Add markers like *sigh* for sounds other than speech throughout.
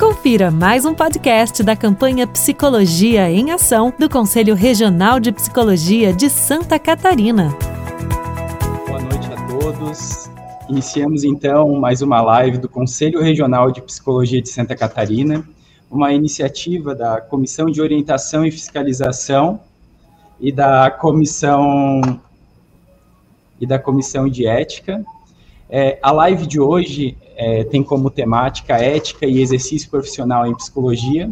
Confira mais um podcast da campanha Psicologia em Ação do Conselho Regional de Psicologia de Santa Catarina. Boa noite a todos. Iniciamos então mais uma live do Conselho Regional de Psicologia de Santa Catarina, uma iniciativa da Comissão de Orientação e Fiscalização e da Comissão e da Comissão de Ética. É, a live de hoje é, tem como temática ética e exercício profissional em psicologia.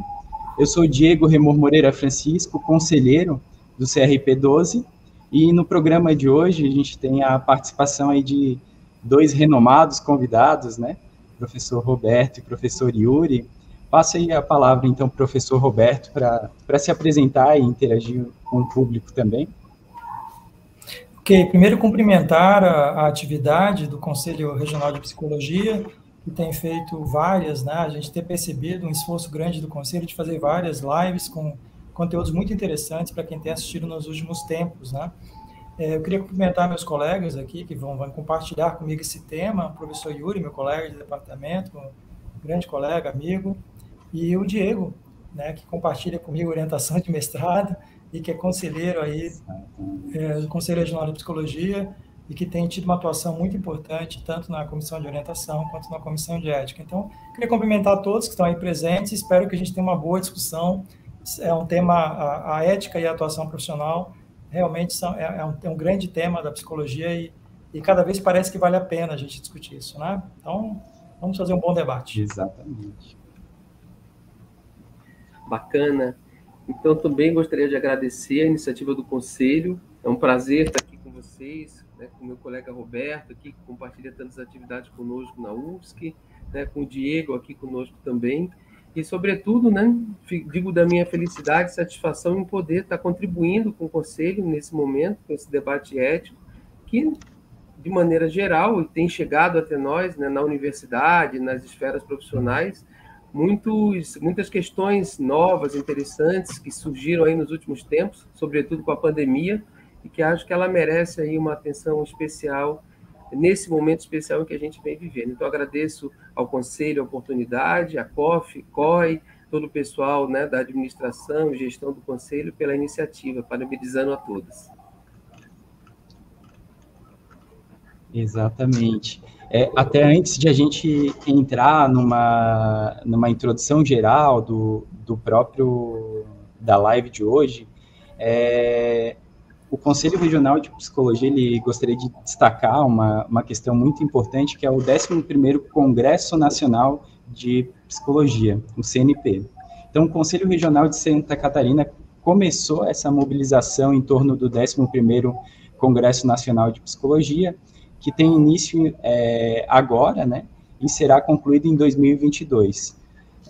Eu sou Diego Remor Moreira Francisco, conselheiro do CRP 12, e no programa de hoje a gente tem a participação aí de dois renomados convidados, né? Professor Roberto e professor Yuri. Passo aí a palavra, então, professor Roberto, para se apresentar e interagir com o público também. Ok, primeiro cumprimentar a, a, atividade do Conselho Regional de Psicologia, que tem feito várias, né? A gente tem percebido um esforço grande do Conselho de fazer várias lives com conteúdos muito interessantes para quem tem assistido nos últimos tempos, né? É, eu queria cumprimentar meus colegas aqui que vão, vão, compartilhar comigo esse tema, o professor Yuri, meu colega de departamento, um grande colega, amigo, e o Diego, né, que compartilha comigo orientação de mestrado, e que é conselheiro aí é, do Conselho Regional de Psicologia e que tem tido uma atuação muito importante tanto na comissão de orientação quanto na comissão de ética. Então, queria cumprimentar todos que estão aí presentes. Espero que a gente tenha uma boa discussão. É um tema a, a ética e a atuação profissional realmente são é, é, um, é um grande tema da psicologia e, e cada vez parece que vale a pena a gente discutir isso, né? Então, vamos fazer um bom debate. Exatamente. Bacana. Então, também gostaria de agradecer a iniciativa do Conselho. É um prazer estar aqui com vocês, né, com meu colega Roberto, aqui, que compartilha tantas atividades conosco na UFSC, né, com o Diego aqui conosco também. E, sobretudo, né, digo da minha felicidade satisfação em poder estar contribuindo com o Conselho nesse momento, com esse debate ético, que, de maneira geral, tem chegado até nós né, na universidade, nas esferas profissionais, muitos, muitas questões novas, interessantes, que surgiram aí nos últimos tempos, sobretudo com a pandemia, e que acho que ela merece aí uma atenção especial nesse momento especial em que a gente vem vivendo. Então, agradeço ao Conselho a oportunidade, a COF, COI, todo o pessoal né, da administração e gestão do Conselho pela iniciativa, parabenizando a todos. Exatamente. É, até antes de a gente entrar numa, numa introdução geral do, do próprio da live de hoje, é, o Conselho Regional de Psicologia ele gostaria de destacar uma, uma questão muito importante, que é o 11º Congresso Nacional de Psicologia, o CNP. Então, o Conselho Regional de Santa Catarina começou essa mobilização em torno do 11º Congresso Nacional de Psicologia, que tem início é, agora, né, e será concluído em 2022.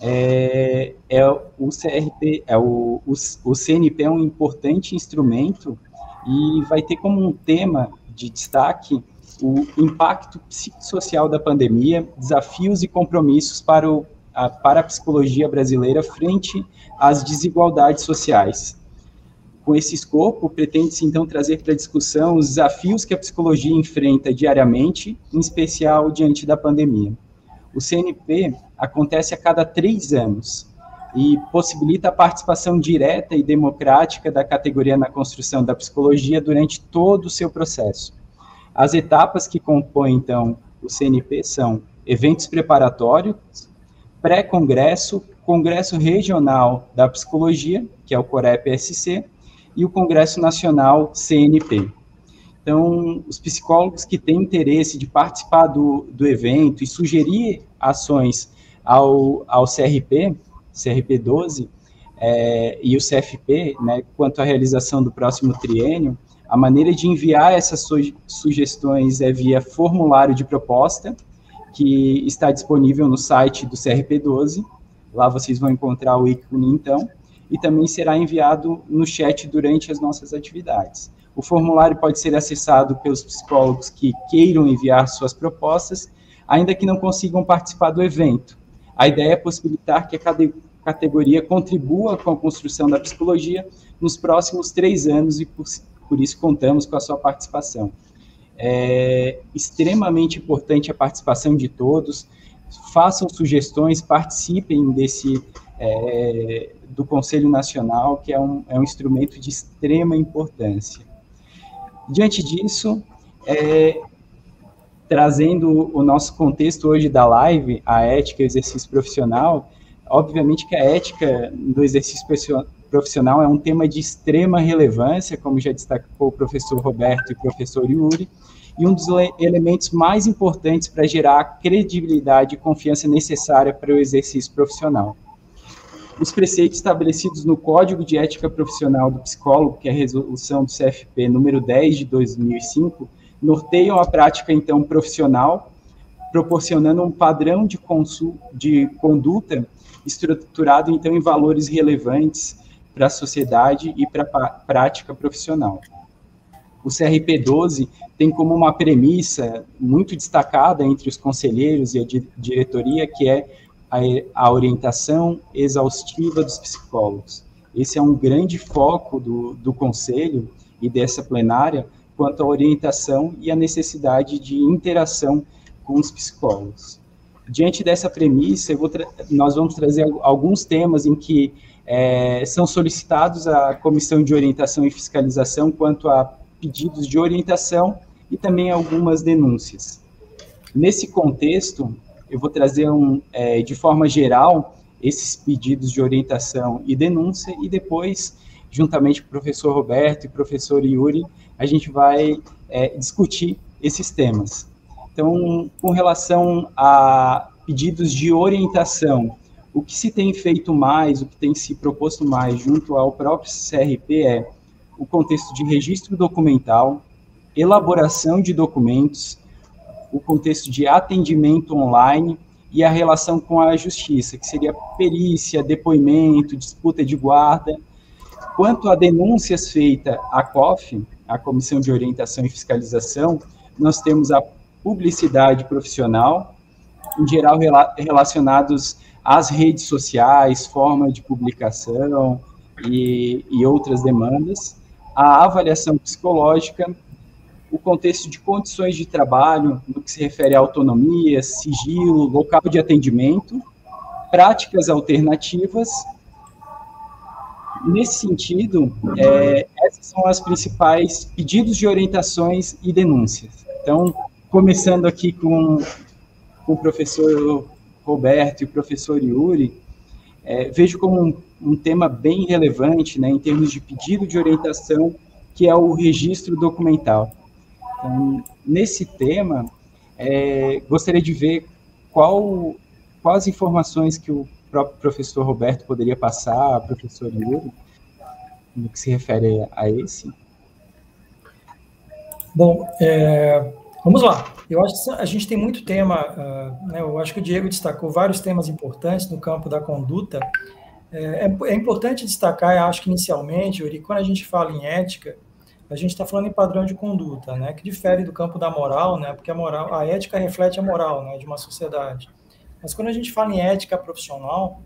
É, é o CRP, é o, o, o CNP é um importante instrumento e vai ter como um tema de destaque o impacto psicossocial da pandemia, desafios e compromissos para, o, a, para a psicologia brasileira frente às desigualdades sociais. Com esse escopo, pretende-se então trazer para discussão os desafios que a psicologia enfrenta diariamente, em especial diante da pandemia. O CNP acontece a cada três anos e possibilita a participação direta e democrática da categoria na construção da psicologia durante todo o seu processo. As etapas que compõem, então, o CNP são eventos preparatórios, pré-congresso, congresso regional da psicologia, que é o COREP-SC, e o Congresso Nacional CNP. Então, os psicólogos que têm interesse de participar do, do evento e sugerir ações ao, ao CRP, CRP 12, é, e o CFP, né, quanto à realização do próximo triênio, a maneira de enviar essas su sugestões é via formulário de proposta, que está disponível no site do CRP 12. Lá vocês vão encontrar o ícone, então, e também será enviado no chat durante as nossas atividades. O formulário pode ser acessado pelos psicólogos que queiram enviar suas propostas, ainda que não consigam participar do evento. A ideia é possibilitar que a categoria contribua com a construção da psicologia nos próximos três anos e por, por isso contamos com a sua participação. É extremamente importante a participação de todos, façam sugestões, participem desse é, do Conselho Nacional, que é um, é um instrumento de extrema importância. Diante disso, é, trazendo o nosso contexto hoje da live, a ética e o exercício profissional, obviamente que a ética do exercício profissional é um tema de extrema relevância, como já destacou o professor Roberto e o professor Yuri, e um dos elementos mais importantes para gerar a credibilidade e confiança necessária para o exercício profissional. Os preceitos estabelecidos no Código de Ética Profissional do Psicólogo, que é a resolução do CFP número 10 de 2005, norteiam a prática então profissional, proporcionando um padrão de, de conduta estruturado então em valores relevantes para a sociedade e para a prática profissional. O CRP 12 tem como uma premissa muito destacada entre os conselheiros e a diretoria, que é a, a orientação exaustiva dos psicólogos. Esse é um grande foco do, do conselho e dessa plenária quanto à orientação e à necessidade de interação com os psicólogos. Diante dessa premissa, nós vamos trazer alguns temas em que é, são solicitados à Comissão de Orientação e Fiscalização quanto a pedidos de orientação e também algumas denúncias. Nesse contexto, eu vou trazer um, é, de forma geral esses pedidos de orientação e denúncia e depois, juntamente com o professor Roberto e o professor Yuri, a gente vai é, discutir esses temas. Então, com relação a pedidos de orientação o que se tem feito mais, o que tem se proposto mais junto ao próprio CRP é o contexto de registro documental, elaboração de documentos, o contexto de atendimento online e a relação com a justiça, que seria perícia, depoimento, disputa de guarda. Quanto a denúncias feitas à COF, a Comissão de Orientação e Fiscalização, nós temos a publicidade profissional, em geral relacionados as redes sociais, forma de publicação e, e outras demandas, a avaliação psicológica, o contexto de condições de trabalho, no que se refere à autonomia, sigilo, local de atendimento, práticas alternativas. Nesse sentido, é, essas são as principais pedidos de orientações e denúncias. Então, começando aqui com, com o professor Roberto e o professor Yuri, é, vejo como um, um, tema bem relevante né, em termos de pedido de orientação, que é o registro documental. Então, nesse tema, é, gostaria de ver qual, quais informações que o próprio professor Roberto poderia passar, professor Yuri, no que se refere a esse. Bom, é, Vamos lá. Eu acho que a gente tem muito tema, uh, né, eu acho que o Diego destacou vários temas importantes no campo da conduta. É, é, é importante destacar, eu acho que inicialmente, Yuri, quando a gente fala em ética, a gente está falando em padrão de conduta, né, que difere do campo da moral, né, porque a moral, a ética reflete a moral, né, de uma sociedade. Mas quando a gente fala em ética profissional,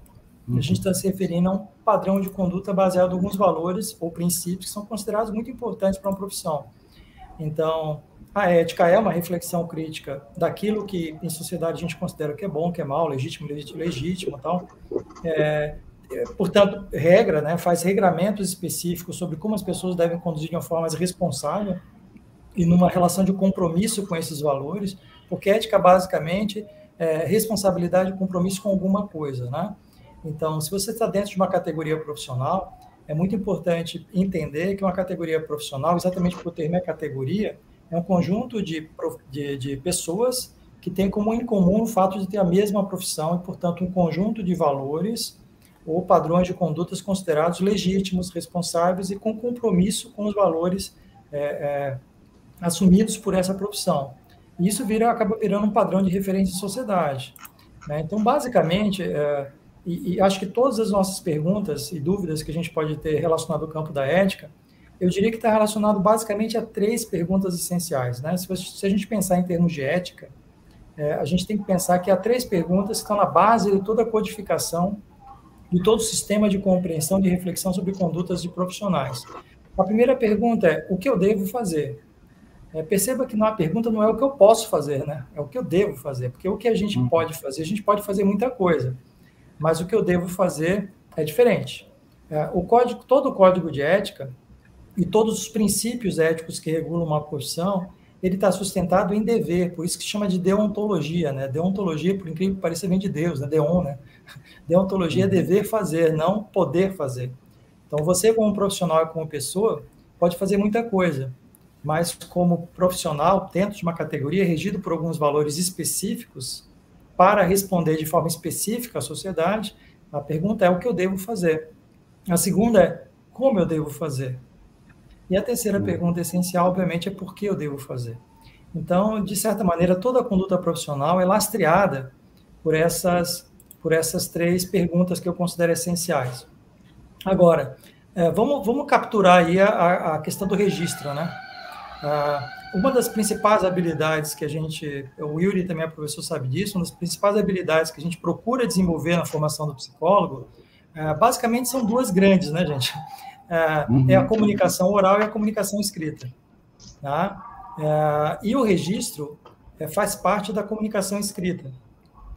a gente está se referindo a um padrão de conduta baseado em alguns valores ou princípios que são considerados muito importantes para uma profissão. Então, a ética é uma reflexão crítica daquilo que em sociedade a gente considera que é bom, que é mal, legítimo, legítimo, tal. É, é, portanto, regra, né, faz regramentos específicos sobre como as pessoas devem conduzir de uma forma mais responsável e numa relação de compromisso com esses valores, porque ética basicamente é responsabilidade e compromisso com alguma coisa, né? Então, se você está dentro de uma categoria profissional, é muito importante entender que uma categoria profissional, exatamente por ter minha categoria, é um conjunto de, de, de pessoas que têm como em comum o fato de ter a mesma profissão e, portanto, um conjunto de valores ou padrões de condutas considerados legítimos, responsáveis e com compromisso com os valores é, é, assumidos por essa profissão. E isso vira, acaba virando um padrão de referência em sociedade. Né? Então, basicamente, é, e, e, acho que todas as nossas perguntas e dúvidas que a gente pode ter relacionado ao campo da ética, eu diria que está relacionado basicamente a três perguntas essenciais. Né? Se, se a gente pensar em termos de ética, é, a gente tem que pensar que há três perguntas que estão na base de toda a codificação de todo o sistema de compreensão e reflexão sobre condutas de profissionais. A primeira pergunta é: o que eu devo fazer? é, perceba que a pergunta não é o que eu posso fazer, né? É o que eu devo fazer. Porque o que a gente uhum. pode fazer, a gente pode fazer muita coisa, mas o que eu devo fazer é diferente. É, o código, todo o código de ética e todos os princípios éticos que regulam uma profissão, ele está sustentado em dever, por isso que chama de deontologia, né? Deontologia, por incrível que pareça, vem de Deus, né? Deon, né? *laughs* Deontologia é uhum. dever fazer, não poder fazer. Então, você como profissional e como pessoa pode fazer muita coisa, mas como profissional, dentro de uma categoria regido por alguns valores específicos, para responder de forma específica à sociedade, a pergunta é o que eu devo fazer. A segunda é como eu devo fazer. E a terceira uhum. pergunta essencial, obviamente, é por que eu devo fazer. Então, de certa maneira, toda a conduta profissional é lastreada por essas, por essas três perguntas que eu considero essenciais. Agora, é, vamos, vamos capturar aí a, a questão do registro, né? Ah, uma das principais habilidades que a gente, o Yuri também é professor, sabe disso, uma das principais habilidades que a gente procura desenvolver na formação do psicólogo, é, basicamente são duas grandes, né, gente? É, uhum. é a comunicação oral e a comunicação escrita. Tá? E o registro faz parte da comunicação escrita.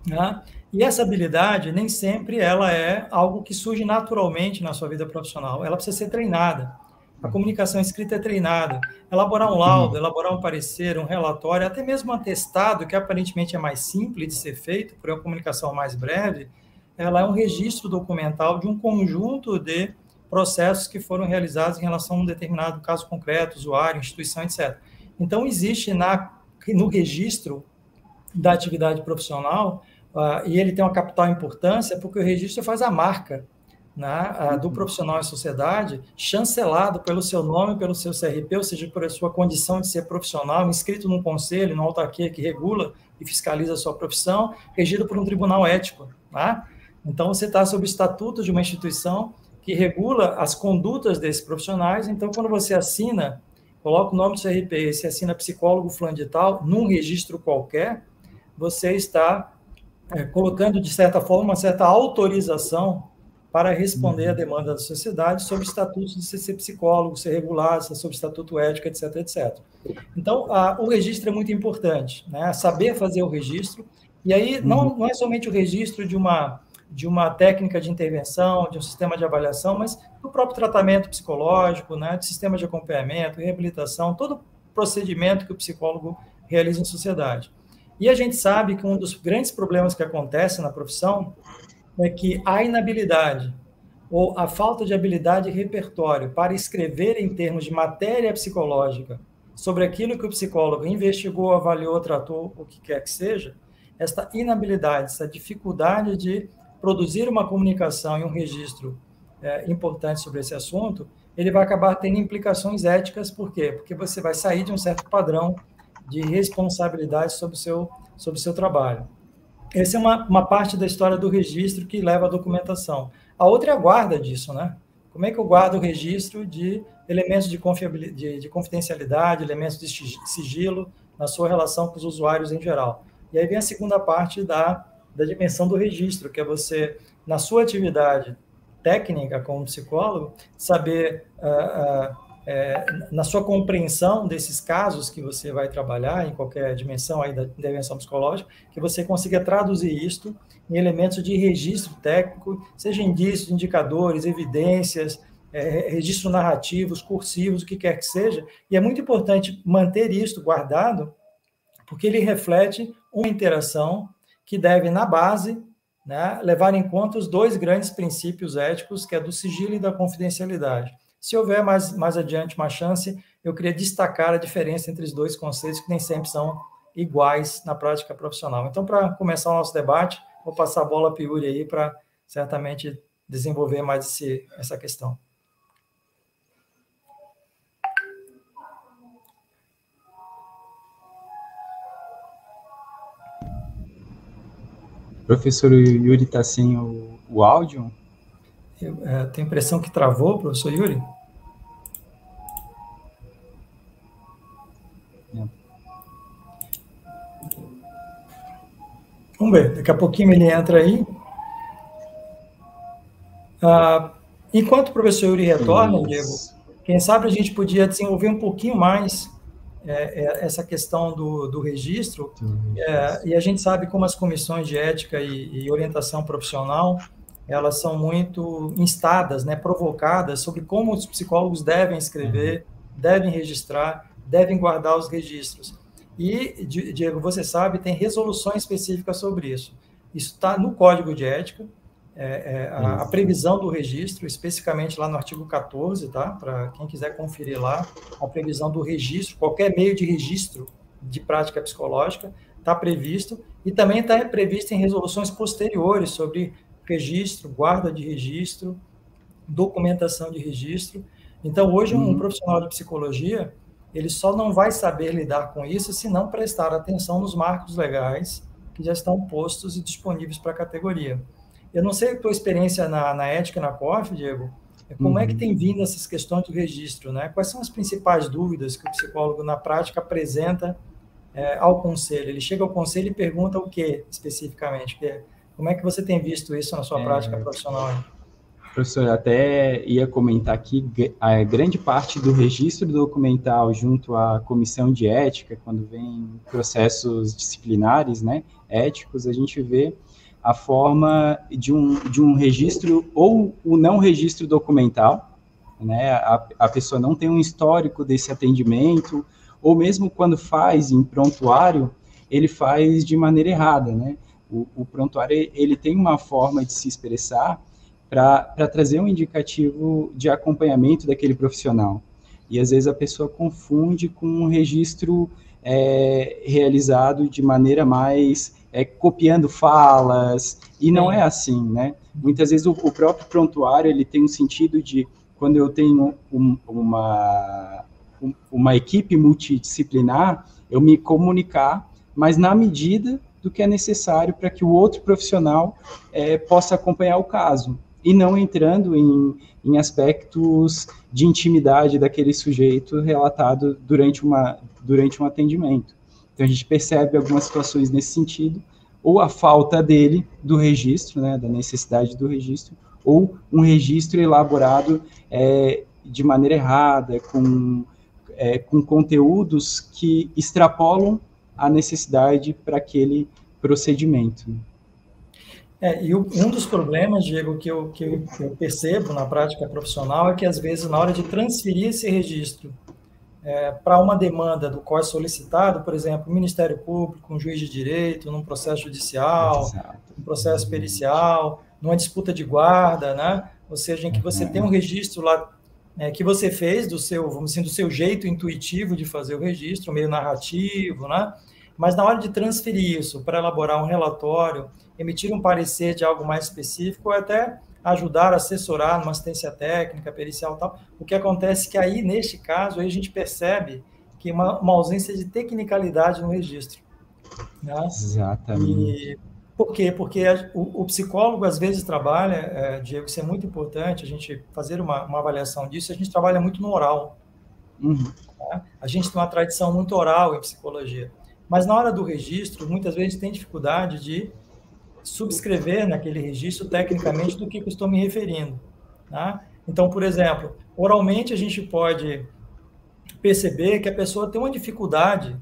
Tá? E essa habilidade nem sempre ela é algo que surge naturalmente na sua vida profissional. Ela precisa ser treinada. A comunicação escrita é treinada. Elaborar um laudo, uhum. elaborar um parecer, um relatório, até mesmo um atestado, que aparentemente é mais simples de ser feito, por uma comunicação mais breve, ela é um registro documental de um conjunto de processos que foram realizados em relação a um determinado caso concreto, usuário, instituição, etc. Então, existe na, no registro da atividade profissional, uh, e ele tem uma capital importância, porque o registro faz a marca né, do profissional em sociedade, chancelado pelo seu nome, pelo seu CRP, ou seja, por sua condição de ser profissional, inscrito num conselho, numa autarquia que regula e fiscaliza a sua profissão, regido por um tribunal ético. Tá? Então, você está sob o estatuto de uma instituição que regula as condutas desses profissionais. Então, quando você assina, coloca o nome do CRP, você assina psicólogo fulano de tal, num registro qualquer, você está é, colocando, de certa forma, uma certa autorização para responder à uhum. demanda da sociedade sobre o estatuto de ser psicólogo, ser regulado, sobre o estatuto ético, etc, etc. Então, a, o registro é muito importante, né? saber fazer o registro, e aí não, uhum. não é somente o registro de uma, de uma técnica de intervenção, de um sistema de avaliação, mas do próprio tratamento psicológico, né? de sistema de acompanhamento, reabilitação, todo o procedimento que o psicólogo realiza em sociedade. E a gente sabe que um dos grandes problemas que acontece na profissão é que a inabilidade ou a falta de habilidade e repertório para escrever em termos de matéria psicológica sobre aquilo que o psicólogo investigou, avaliou, tratou, o que quer que seja, esta inabilidade, essa dificuldade de produzir uma comunicação e um registro é, importante sobre esse assunto, ele vai acabar tendo implicações éticas, por quê? Porque você vai sair de um certo padrão de responsabilidade sobre o seu, sobre o seu trabalho. Essa é uma, uma parte da história do registro que leva à documentação. A outra é a guarda disso, né? Como é que eu guardo o registro de elementos de, de, de confidencialidade, elementos de sigilo na sua relação com os usuários em geral? E aí vem a segunda parte da, da dimensão do registro, que é você, na sua atividade técnica como psicólogo, saber uh, uh, é, na sua compreensão desses casos que você vai trabalhar, em qualquer dimensão aí da intervenção psicológica, que você consiga traduzir isto em elementos de registro técnico, seja indícios, indicadores, evidências, é, registros narrativos, cursivos, o que quer que seja. E é muito importante manter isto guardado, porque ele reflete uma interação que deve, na base, né, levar em conta os dois grandes princípios éticos, que é do sigilo e da confidencialidade. Se houver mais, mais adiante uma chance, eu queria destacar a diferença entre os dois conceitos, que nem sempre são iguais na prática profissional. Então, para começar o nosso debate, vou passar a bola para Yuri aí para certamente desenvolver mais esse, essa questão. Professor Yuri está sem o, o áudio? Eu, é, tenho a impressão que travou, professor Yuri. Vamos ver, daqui a pouquinho ele entra aí. Ah, enquanto o professor Yuri retorna, Diego, quem sabe a gente podia desenvolver um pouquinho mais é, é, essa questão do, do registro, é, e a gente sabe como as comissões de ética e, e, orientação profissional, elas são muito instadas, né, provocadas sobre como os psicólogos devem escrever, uhum. devem registrar, devem guardar os registros. E, Diego, você sabe, tem resoluções específicas sobre isso. Isso está no Código de Ética, é, é, a, a, previsão do registro, especificamente lá no artigo 14, tá? Para quem quiser conferir lá, a previsão do registro, qualquer meio de registro de prática psicológica está previsto e também está previsto em resoluções posteriores sobre registro, guarda de registro, documentação de registro. Então, hoje, um uhum. profissional de psicologia, ele só não vai saber lidar com isso se não prestar atenção nos marcos legais que já estão postos e disponíveis para a categoria. Eu não sei a tua experiência na, na ética na COF, Diego, como uhum. é que uhum. tem vindo essas questões do registro, né? Quais são as principais dúvidas que o psicólogo na prática apresenta é, ao conselho? Ele chega ao conselho e pergunta o que especificamente? Como é que você tem visto isso na sua é... prática profissional? Professor, até ia comentar aqui, a grande parte do registro documental junto à comissão de ética, quando vem processos disciplinares, né, éticos, a gente vê a forma de um, de um registro ou o não registro documental, né, a, a pessoa não tem um histórico desse atendimento, ou mesmo quando faz em prontuário, ele faz de maneira errada, né, o, o prontuário, ele tem uma forma de se expressar para trazer um indicativo de acompanhamento daquele profissional. E às vezes a pessoa confunde com um registro é, realizado de maneira mais é, copiando falas, e não é assim, né? Muitas vezes o, o, próprio prontuário ele tem um sentido de quando eu tenho um, uma, um, uma equipe multidisciplinar, eu me comunicar, mas na medida do que é necessário para que o outro profissional é, possa acompanhar o caso e não entrando em, em aspectos de intimidade daquele sujeito relatado durante, uma, durante um atendimento. Então, a gente percebe algumas situações nesse sentido, ou a falta dele, do registro, né, da necessidade do registro, ou um registro elaborado é, de maneira errada, com, é, com conteúdos que extrapolam a necessidade para aquele procedimento. É, e o, um dos problemas, Diego, que eu, que eu percebo na prática profissional é que, às vezes, na hora de transferir esse registro é, para uma demanda do qual é solicitado, por exemplo, o Ministério Público, um juiz de direito, num processo judicial, um processo pericial, numa disputa de guarda, né? ou seja, em que você tem um registro lá é, que você fez do seu, vamos dizer, do seu jeito intuitivo de fazer o registro, meio narrativo, né? Mas na hora de transferir isso para elaborar um relatório emitir um parecer de algo mais específico ou até ajudar, assessorar numa assistência técnica, pericial tal. O que acontece é que aí, neste caso, aí a gente percebe que uma, uma ausência de tecnicalidade no registro. Né? Exatamente. E, por quê? Porque a, o, o, psicólogo, às vezes, trabalha, é, Diego, isso é muito importante, a gente fazer uma, uma avaliação disso, a gente trabalha muito no oral. Uhum. Né? A gente tem uma tradição muito oral em psicologia. Mas na hora do registro, muitas vezes tem dificuldade de subscrever naquele registro tecnicamente do que, eu estou me referindo. Tá? Então, por exemplo, oralmente a gente pode perceber que a pessoa tem uma dificuldade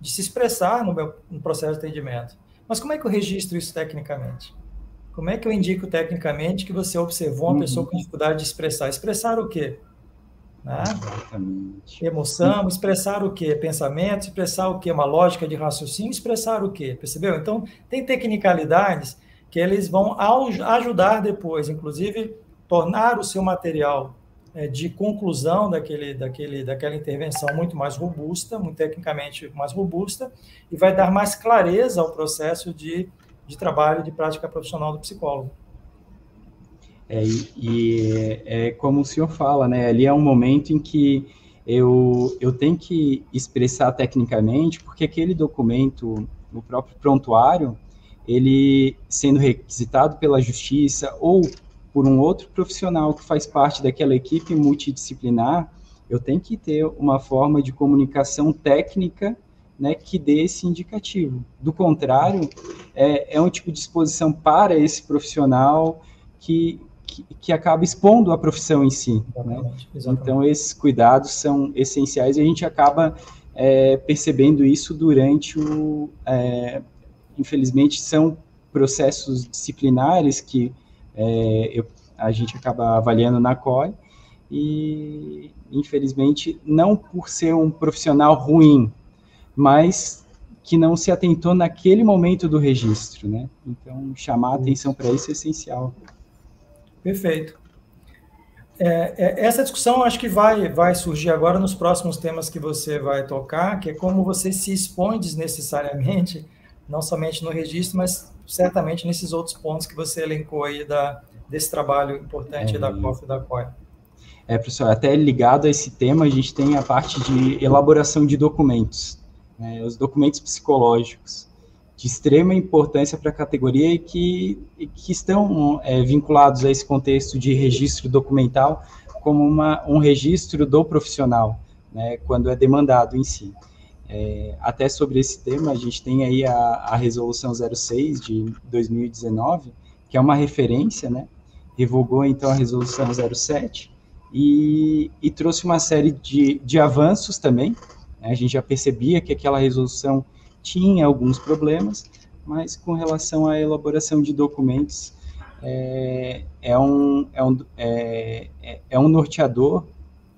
de se expressar no, meu, no processo de atendimento. Mas como é que eu registro isso tecnicamente? Como é que eu indico tecnicamente que você observou uma uhum. pessoa com dificuldade de expressar? Expressar o quê? Né? Exatamente. Emoção, expressar o quê? Pensamento, expressar o quê? Uma lógica de raciocínio, expressar o quê? Percebeu? Então, tem tecnicalidades que eles vão ajudar depois, inclusive, tornar o seu material é, de conclusão daquele, daquele, daquela intervenção muito mais robusta, muito tecnicamente mais robusta, e vai dar mais clareza ao processo de, de trabalho de prática profissional do psicólogo. É, e é como o senhor fala, né? Ali é um momento em que eu, eu tenho que expressar tecnicamente, porque aquele documento, o próprio prontuário, ele sendo requisitado pela justiça ou por um outro profissional que faz parte daquela equipe multidisciplinar, eu tenho que ter uma forma de comunicação técnica né, que dê esse indicativo. Do contrário, é, é um tipo de exposição para esse profissional que, que, que acaba expondo a profissão em si. Né? Exatamente, né? Exatamente. Então, esses cuidados são essenciais e a gente acaba é, percebendo isso durante o. É, infelizmente, são processos disciplinares que é, eu, a gente acaba avaliando na COI, e infelizmente, não por ser um profissional ruim, mas que não se atentou naquele momento do registro, né? Então, chamar a atenção para isso é essencial. Perfeito. É, é, essa discussão acho que vai, vai surgir agora nos próximos temas que você vai tocar, que é como você se expõe desnecessariamente, não somente no registro, mas certamente nesses outros pontos que você elencou aí da, desse trabalho importante é, da COF e da COI. É, professor, até ligado a esse tema, a gente tem a parte de elaboração de documentos, né, os documentos psicológicos, de extrema importância para a categoria e que, que estão é, vinculados a esse contexto de registro documental como uma, um registro do profissional, né, quando é demandado em si. É, até sobre esse tema, a gente tem aí a, a Resolução 06 de 2019, que é uma referência, né, revogou então a Resolução 07, e, e trouxe uma série de, de avanços também. Né? A gente já percebia que aquela resolução tinha alguns problemas, mas com relação à elaboração de documentos, é, é, um, é, um, é, é, é um norteador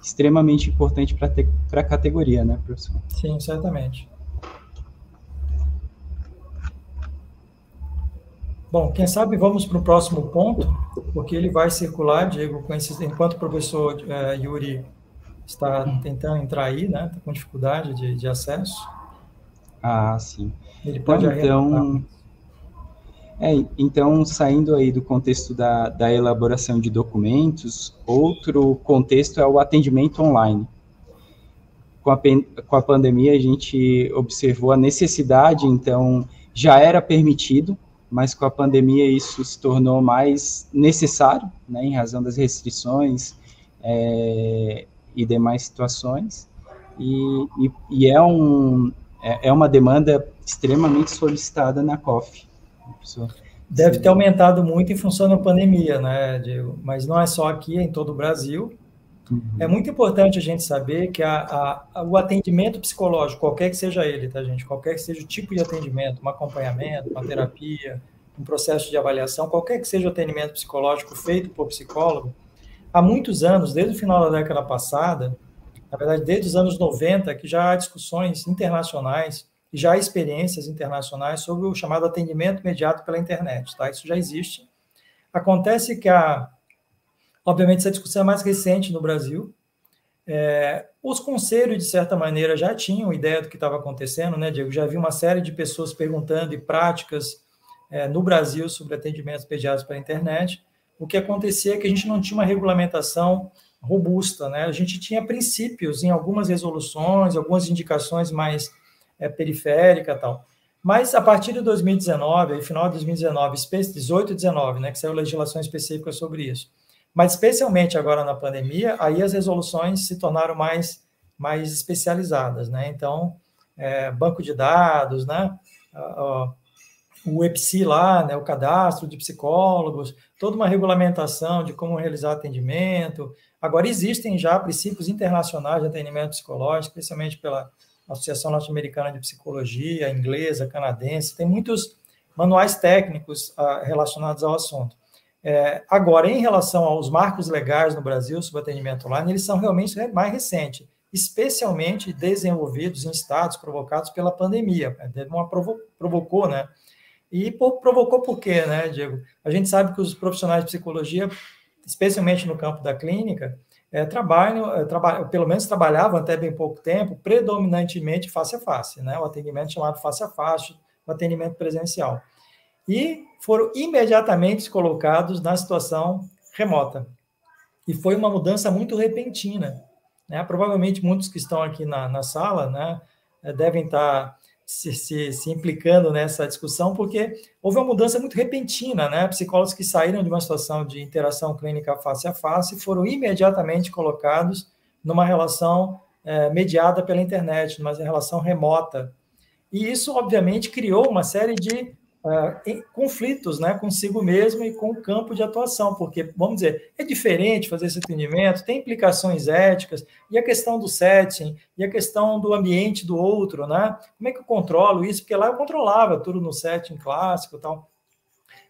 extremamente importante para a categoria, né, professor? Sim, certamente. Bom, quem sabe vamos para o próximo ponto, porque ele vai circular, Diego, enquanto o professor uh, Yuri está tentando entrar aí, né? Está com dificuldade de, de, acesso. Ah, sim. Ele pode então, é, então, saindo aí do contexto da, da elaboração de documentos, outro contexto é o atendimento online. Com a, com a pandemia, a gente observou a necessidade, então, já era permitido mas com a pandemia isso se tornou mais necessário, né, em razão das restrições é, e demais situações, e, e, e, é, um, é, é uma demanda extremamente solicitada na COF. Deve ter aumentado muito em função da pandemia, né, Diego? Mas não é só aqui, é em todo o Brasil. Uhum. É muito importante a gente saber que a, a, o atendimento psicológico, qualquer que seja ele, tá, gente? Qualquer que seja o tipo de atendimento, um acompanhamento, uma terapia, um processo de avaliação, qualquer que seja o atendimento psicológico feito por psicólogo, há muitos anos, desde o final da década passada, na verdade, desde os anos 90, que já há discussões internacionais e já há experiências internacionais sobre o chamado atendimento imediato pela internet, tá? Isso já existe. Acontece que a Obviamente, essa discussão é mais recente no Brasil. É, os conselhos, de certa maneira, já tinham ideia do que estava acontecendo, né, Diego? Já havia uma série de pessoas perguntando e práticas é, no Brasil sobre atendimentos pediátricos pela internet. O que acontecia é que a gente não tinha uma regulamentação robusta, né? A gente tinha princípios em algumas resoluções, algumas indicações mais é, periféricas tal. Mas a partir de 2019, final de 2019, 18 e 19, né, que saiu legislação específica sobre isso, mas especialmente agora na pandemia, aí as resoluções se tornaram mais, mais especializadas, né? Então, é, banco de dados, né? o EPSI lá, né? o cadastro de psicólogos, toda uma regulamentação de como realizar atendimento. Agora, existem já princípios internacionais de atendimento psicológico, especialmente pela Associação Norte-Americana de Psicologia, inglesa, canadense, tem muitos manuais técnicos ah, relacionados ao assunto. É, agora, em relação aos marcos legais no Brasil sobre atendimento online, eles são realmente mais recentes, especialmente desenvolvidos em estados provocados pela pandemia. Uma provo provocou, né? E provocou por quê, né, Diego? A gente sabe que os profissionais de psicologia, especialmente no campo da clínica, é, trabalham, é, pelo menos trabalhavam até bem pouco tempo, predominantemente face a face, né? O atendimento chamado face a face, o atendimento presencial e foram imediatamente colocados na situação remota. E foi uma mudança muito repentina. Né? Provavelmente muitos que estão aqui na, na sala né, eh, devem estar se, se, se, implicando nessa discussão, porque houve uma mudança muito repentina. Né? Psicólogos que saíram de uma situação de interação clínica face a face foram imediatamente colocados numa relação é, mediada pela internet, numa relação remota. E isso, obviamente, criou uma série de uh, conflitos né, consigo mesmo e com o campo de atuação, porque, vamos dizer, é diferente fazer esse atendimento, tem implicações éticas, e a questão do setting, e a questão do ambiente do outro, né? Como é que eu controlo isso? Porque lá eu controlava tudo no setting clássico e tal.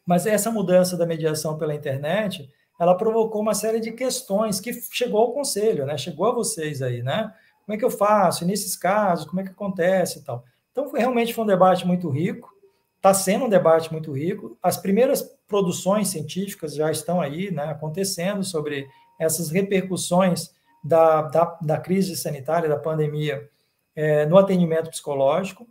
Mas essa mudança da mediação pela internet, ela provocou uma série de questões que chegou ao conselho, né? Chegou a vocês aí, né? Como é que eu faço? E nesses casos, como é que acontece e tal? Então, realmente foi um debate muito rico, está sendo um debate muito rico. As primeiras produções científicas já estão aí né, acontecendo sobre essas repercussões da, da, da crise sanitária, da pandemia, é, no atendimento psicológico.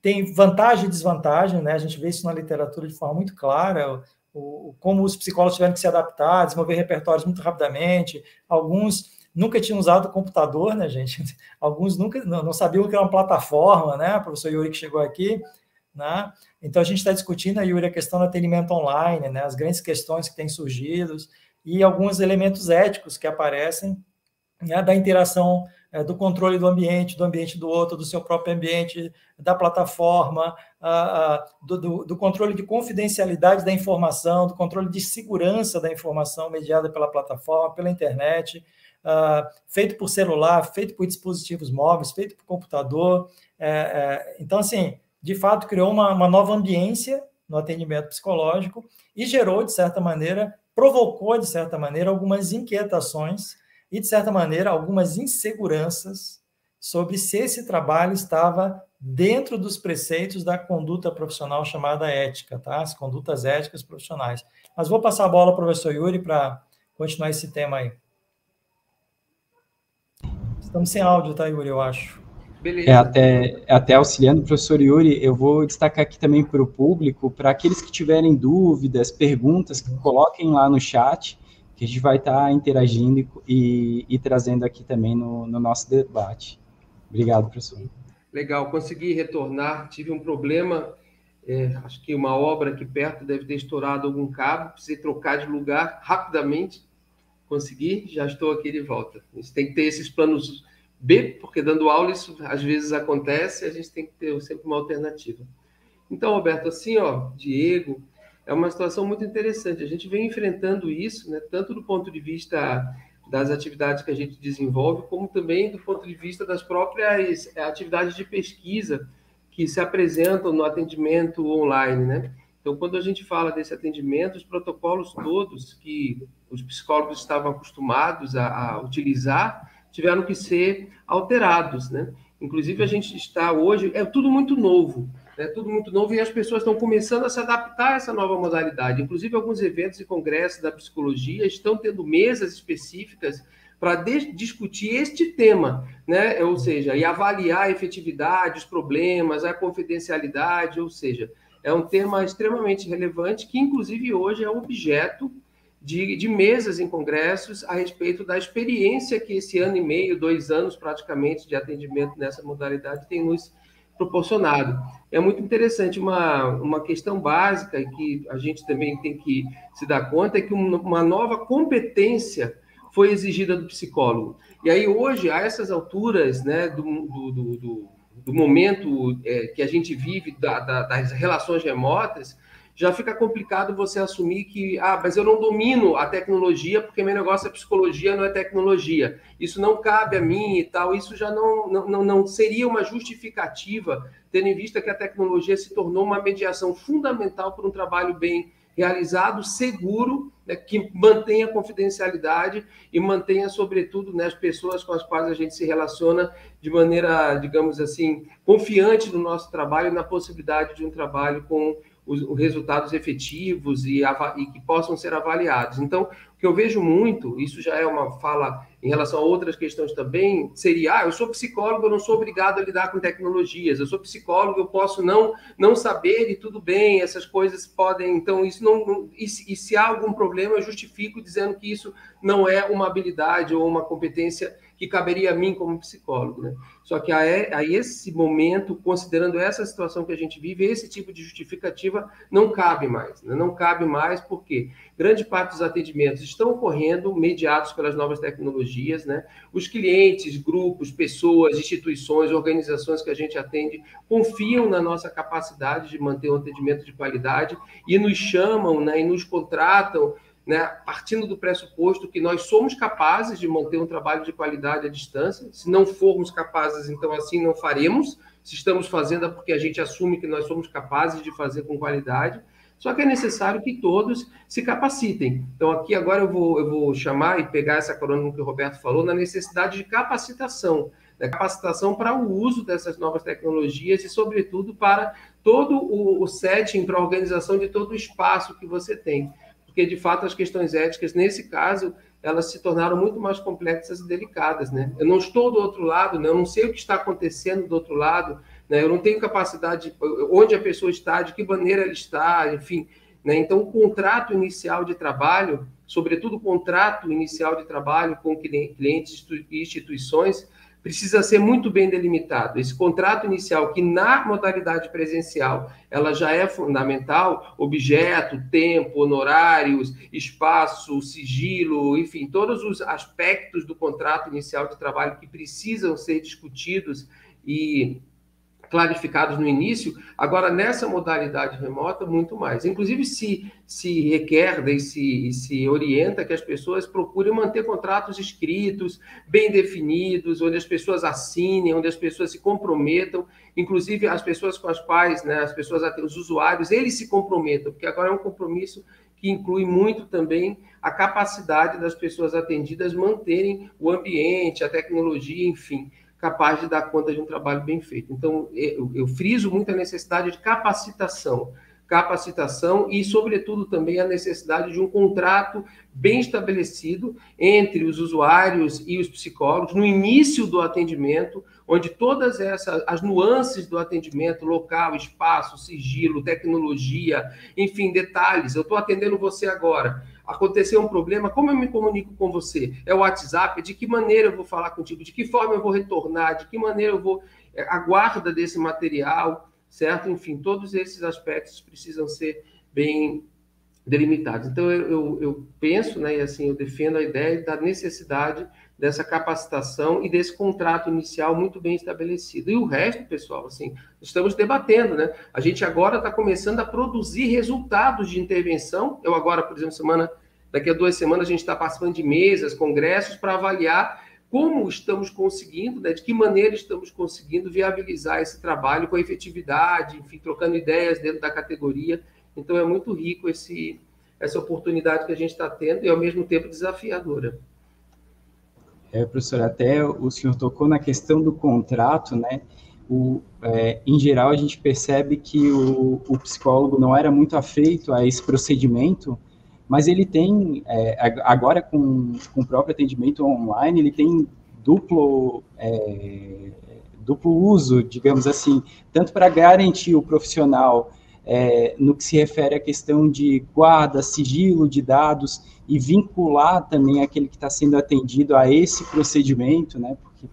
Tem vantagem e desvantagem, né? a gente vê isso na literatura de forma muito clara, o, o, como os psicólogos tiveram que se adaptar, desenvolver repertórios muito rapidamente, alguns nunca tinham usado computador, né, gente? *laughs* Alguns nunca não, não sabiam o que era uma plataforma, né? O professor Yuri que chegou aqui, né? Então, a gente está discutindo, Yuri, a questão do atendimento online, né, as grandes questões que têm surgido e alguns elementos éticos que aparecem né, da interação, é, do controle do ambiente, do ambiente do outro, do seu próprio ambiente, da plataforma, do, do, do, controle de confidencialidade da informação, do controle de segurança da informação mediada pela plataforma, pela internet, uh, feito por celular, feito por dispositivos móveis, feito por computador. É, é, então, assim, de fato, criou uma, uma nova ambiência no atendimento psicológico e gerou, de certa maneira, provocou, de certa maneira, algumas inquietações e, de certa maneira, algumas inseguranças sobre se esse trabalho estava dentro dos preceitos da conduta profissional chamada ética, tá? As condutas éticas profissionais. Mas vou passar a bola ao professor Yuri para continuar esse tema aí. Estamos sem áudio, tá, Yuri, eu acho. Beleza. É até, é até auxiliando o professor Yuri, eu vou destacar aqui também para o público, para aqueles que tiverem dúvidas, perguntas, que coloquem lá no chat, que a gente vai estar tá interagindo e, e, trazendo aqui também no, no nosso debate. Obrigado, professor. Legal, consegui retornar, tive um problema, é, acho que uma obra aqui perto deve ter estourado algum cabo, precisei trocar de lugar rapidamente, consegui, já estou aqui de volta. A gente tem que ter esses planos B, porque dando aula isso às vezes acontece, a gente tem que ter sempre uma alternativa. Então, Roberto, assim, ó, Diego, é uma situação muito interessante. A gente vem enfrentando isso, né, tanto do ponto de vista das atividades que a gente desenvolve, como também do ponto de vista das próprias eh, atividades de pesquisa que se apresentam no atendimento online, né? Então, quando a gente fala desse atendimento, os protocolos todos que os psicólogos estavam acostumados a, a utilizar, tiveram que ser alterados, né? Inclusive, a gente está hoje, é tudo muito novo, né? tudo muito novo, e as pessoas estão começando a se adaptar a essa nova modalidade. Inclusive, alguns eventos e congressos da psicologia estão tendo mesas específicas para discutir este tema, né? ou seja, e avaliar a efetividade, os problemas, a confidencialidade, ou seja, é um tema extremamente relevante que, inclusive, hoje é objeto de, de, mesas em congressos a respeito da experiência que esse ano e meio, dois anos praticamente de atendimento nessa modalidade tem nos proporcionado. É muito interessante, uma, uma questão básica que a gente também tem que se dar conta é que uma nova competência foi exigida do psicólogo. E aí hoje, a essas alturas né, do, do, do, do momento é, que a gente vive, da, da, das relações remotas, já fica complicado você assumir que, ah, mas eu não domino a tecnologia porque meu negócio é psicologia, não é tecnologia. Isso não cabe a mim e tal. Isso já não, não, não seria uma justificativa, tendo em vista que a tecnologia se tornou uma mediação fundamental para um trabalho bem realizado, seguro, né, que mantenha a confidencialidade e mantenha, sobretudo, né, as pessoas com as quais a gente se relaciona de maneira, digamos assim, confiante no nosso trabalho na possibilidade de um trabalho com os, os resultados efetivos e, e, que possam ser avaliados. Então, o que eu vejo muito, isso já é uma fala em relação a outras questões também, seria: ah, eu sou psicólogo, eu não sou obrigado a lidar com tecnologias, eu sou psicólogo, eu posso não, não saber e tudo bem, essas coisas podem. Então, isso não. não e, se, e se há algum problema, eu justifico dizendo que isso não é uma habilidade ou uma competência que caberia a mim como psicólogo. Né? Só que a, a esse momento, considerando essa situação que a gente vive, esse tipo de justificativa não cabe mais. Né? Não cabe mais porque grande parte dos atendimentos estão ocorrendo mediados pelas novas tecnologias. Né? Os clientes, grupos, pessoas, instituições, organizações que a gente atende confiam na nossa capacidade de manter um atendimento de qualidade e nos chamam né, e nos contratam né, partindo do pressuposto que nós somos capazes de manter um trabalho de qualidade à distância. Se não formos capazes, então assim não faremos. Se estamos fazendo é porque a gente assume que nós somos capazes de fazer com qualidade. Só que é necessário que todos se capacitem. Então, aqui agora eu vou, eu vou chamar e pegar essa corona que o Roberto falou, na necessidade de capacitação. Né? Capacitação para o uso dessas novas tecnologias e, sobretudo, para todo o, o setting, para a organização de todo o espaço que você tem porque de fato as questões éticas, nesse caso, elas se tornaram muito mais complexas e delicadas. Né? Eu não estou do outro lado, né? eu não sei o que está acontecendo do outro lado, né? eu não tenho capacidade, de, onde a pessoa está, de que maneira ela está, enfim. Né? Então, o contrato inicial de trabalho, sobretudo o contrato inicial de trabalho com clientes e instituições, precisa ser muito bem delimitado. Esse contrato inicial, que na modalidade presencial ela já é fundamental, objeto, tempo, honorários, espaço, sigilo, enfim, todos os aspectos do contrato inicial de trabalho que precisam ser discutidos e clarificados no início, agora nessa modalidade remota, muito mais. Inclusive, se, se requer e se, se orienta que as pessoas procurem manter contratos escritos, bem definidos, onde as pessoas assinem, onde as pessoas se comprometam, inclusive as pessoas com as quais, né, as pessoas, os usuários, eles se comprometam, porque agora é um compromisso que inclui muito também a capacidade das pessoas atendidas manterem o ambiente, a tecnologia, enfim capaz de dar conta de um trabalho bem feito. Então, eu, eu friso muito a necessidade de capacitação, capacitação e, sobretudo, também a necessidade de um contrato bem estabelecido entre os usuários e os psicólogos no início do atendimento, onde todas essas as nuances do atendimento, local, espaço, sigilo, tecnologia, enfim, detalhes. Eu estou atendendo você agora aconteceu um problema, como eu me comunico com você? É o WhatsApp? De que maneira eu vou falar contigo? De que forma eu vou retornar? De que maneira eu vou. É, a guarda desse material, certo? Enfim, todos esses aspectos precisam ser bem delimitados. Então, eu, eu, eu penso, né, e assim, eu defendo a ideia da necessidade dessa capacitação e desse contrato inicial muito bem estabelecido. E o resto, pessoal, assim, estamos debatendo, né? A gente agora está começando a produzir resultados de intervenção. Eu agora, por exemplo, semana, daqui a duas semanas a gente está participando de mesas, congressos para avaliar como estamos conseguindo, né, de que maneira estamos conseguindo viabilizar esse trabalho com efetividade, enfim, trocando ideias dentro da categoria. Então é muito rico esse essa oportunidade que a gente está tendo e ao mesmo tempo desafiadora. É, professor, até o senhor tocou na questão do contrato, né? O, é, em geral, a gente percebe que o, o, psicólogo não era muito afeito a esse procedimento, mas ele tem, é, agora com, com o próprio atendimento online, ele tem duplo, é, duplo uso, digamos assim, tanto para garantir o profissional é, no que se refere à questão de guarda, sigilo de dados e vincular também aquele que está sendo atendido a esse procedimento, né? Porque,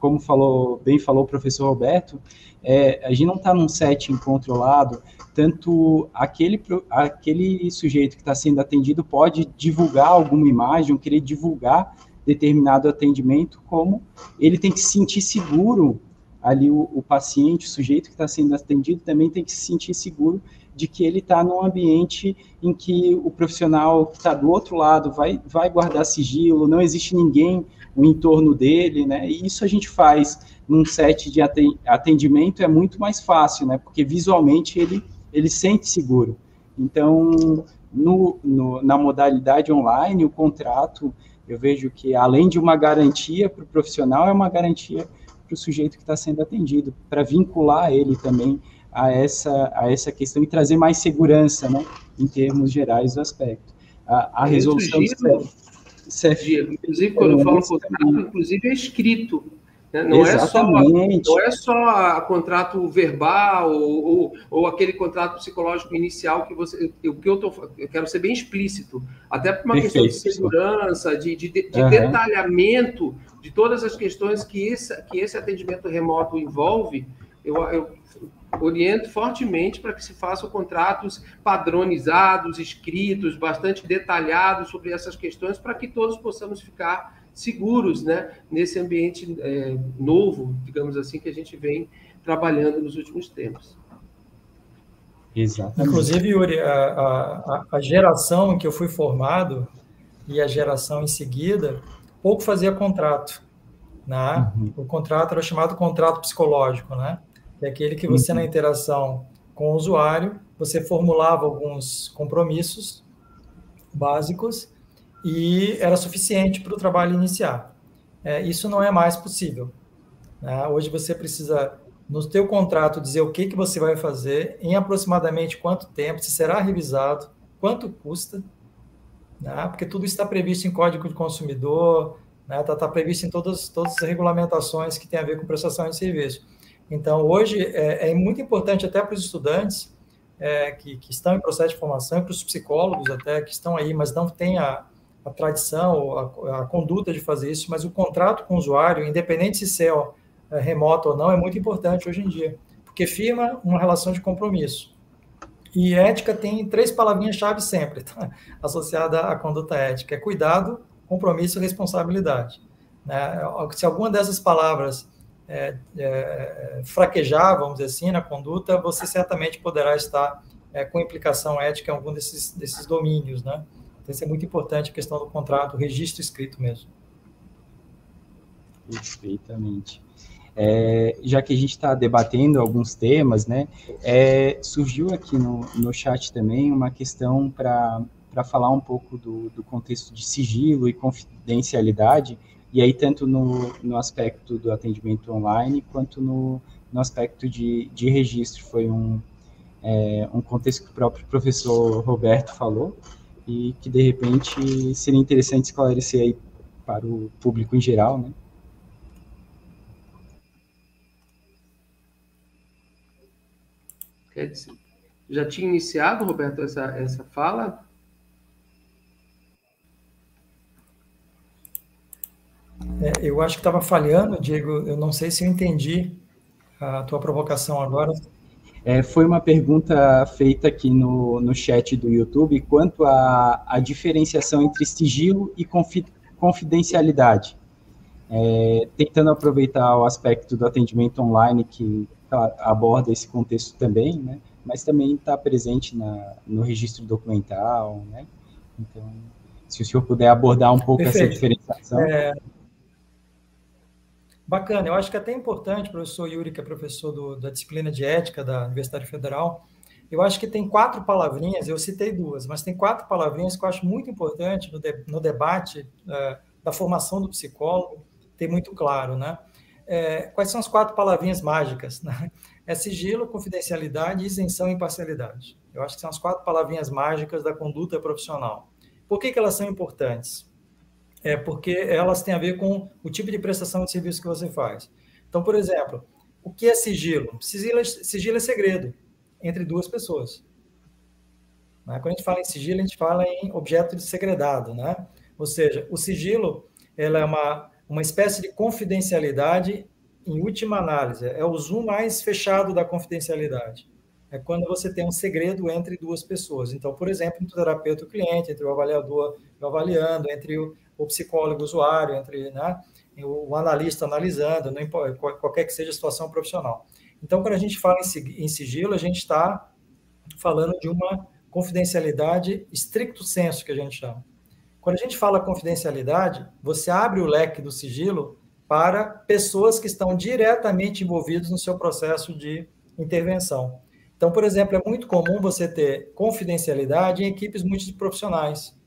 como falou, bem falou o professor Roberto, é, a gente não está num setting controlado, tanto aquele, aquele sujeito que está sendo atendido pode divulgar alguma imagem, ou querer divulgar determinado atendimento, como ele tem que se sentir seguro ali o, o paciente, o sujeito que está sendo atendido, também tem que se sentir seguro de que ele está num ambiente em que o profissional que está do outro lado vai, vai guardar sigilo, não existe ninguém no entorno dele, né? E isso a gente faz num set de atendimento é muito mais fácil, né? Porque visualmente ele, ele sente seguro. Então, no, no, na modalidade online, o contrato, eu vejo que além de uma garantia para o profissional, é uma garantia para o sujeito que está sendo atendido, para vincular ele também a essa, a essa questão e trazer mais segurança, né, em termos gerais do aspecto. A, a resolução do CF, inclusive, quando eu falo contrato, inclusive é escrito, Né? Não, é só, não é só contrato verbal ou, ou, ou, aquele contrato psicológico inicial que você. O que eu, tô, eu quero ser bem explícito, até por uma Perfeito, questão de segurança, de, de, de, de uhum. detalhamento de todas as questões que esse, que esse atendimento remoto envolve. Eu, eu oriento fortemente para que se façam contratos padronizados, escritos, bastante detalhados sobre essas questões, para que todos possamos ficar seguros né, nesse ambiente é, novo, digamos assim, que a gente vem trabalhando nos últimos tempos. Exato. Inclusive, Yuri, a, a, a, geração em que eu fui formado e a geração em seguida, pouco fazia contrato. Né? Uhum. O contrato era chamado contrato psicológico, né? É aquele que você, uhum. na interação com o usuário, você formulava alguns compromissos básicos e era suficiente para o trabalho iniciar. É, isso não é mais possível. Né? Hoje você precisa, no seu contrato, dizer o que, que você vai fazer, em aproximadamente quanto tempo, se será revisado, quanto custa, né? porque tudo está previsto em Código de Consumidor, está né? Tá, tá previsto em todas, todas as regulamentações que têm a ver com prestação de serviço. Então, hoje, é, é muito importante até para os estudantes é, que, que, estão em processo de formação, para os psicólogos até que estão aí, mas não têm a, a tradição, a, a, conduta de fazer isso, mas o contrato com o usuário, independente se é, é remoto ou não, é muito importante hoje em dia, porque firma uma relação de compromisso. E ética tem três palavrinhas-chave sempre, tá? *laughs* associada à conduta ética: é cuidado, compromisso e responsabilidade. Né? Se alguma dessas palavras é, é, fraquejar, vamos dizer assim, na conduta, você certamente poderá estar é, com implicação ética em algum desses, desses domínios, né? Então, isso é muito importante, a questão do contrato, o registro escrito mesmo. Perfeitamente. É, já que a gente está debatendo alguns temas, né, é, surgiu aqui no, no chat também uma questão para falar um pouco do, do contexto de sigilo e confidencialidade, e aí tanto no, no aspecto do atendimento online, quanto no, no aspecto de, de registro. Foi um, é, um contexto que o próprio professor Roberto falou, e que de repente seria interessante esclarecer aí para o público em geral, né? Já tinha iniciado, Roberto, essa, essa fala? É, eu acho que estava falhando, Diego. Eu não sei se eu entendi a tua provocação agora. É, foi uma pergunta feita aqui no, no chat do YouTube quanto à, à diferenciação entre sigilo e confi, confidencialidade. É, tentando aproveitar o aspecto do atendimento online que tá, aborda esse contexto também, né? mas também está presente na, no registro documental. Né? Então, se o senhor puder abordar um pouco Perfeito. essa diferenciação. É, Bacana, eu acho que é até importante, professor Yuri, que é professor do, da disciplina de ética da Universidade Federal, eu acho que tem quatro palavrinhas, eu citei duas, mas tem quatro palavrinhas que eu acho muito importante no, de, no debate uh, da formação do psicólogo, ter muito claro, né? É, quais são as quatro palavrinhas mágicas? Né? É sigilo, confidencialidade, isenção e imparcialidade. Eu acho que são as quatro palavrinhas mágicas da conduta profissional. Por que, que elas são importantes? É porque elas têm a ver com o tipo de prestação de serviço que você faz. Então, por exemplo, o que é sigilo? Sigilo é, sigilo é segredo entre duas pessoas. Né? Quando a gente fala em sigilo, a gente fala em objeto de segredado, né? Ou seja, o sigilo ela é uma, uma espécie de confidencialidade em última análise. É o zoom mais fechado da confidencialidade. É quando você tem um segredo entre duas pessoas. Então, por exemplo, entre o terapeuta e o cliente, entre o avaliador e o avaliando, entre o, o psicólogo usuário, entre né, o, analista analisando, não importa, qualquer que seja a situação profissional. Então, quando a gente fala em sigilo, a gente está falando de uma confidencialidade estricto senso, que a gente chama. Quando a gente fala confidencialidade, você abre o leque do sigilo para pessoas que estão diretamente envolvidas no seu processo de intervenção. Então, por exemplo, é muito comum você ter confidencialidade em equipes multiprofissionais.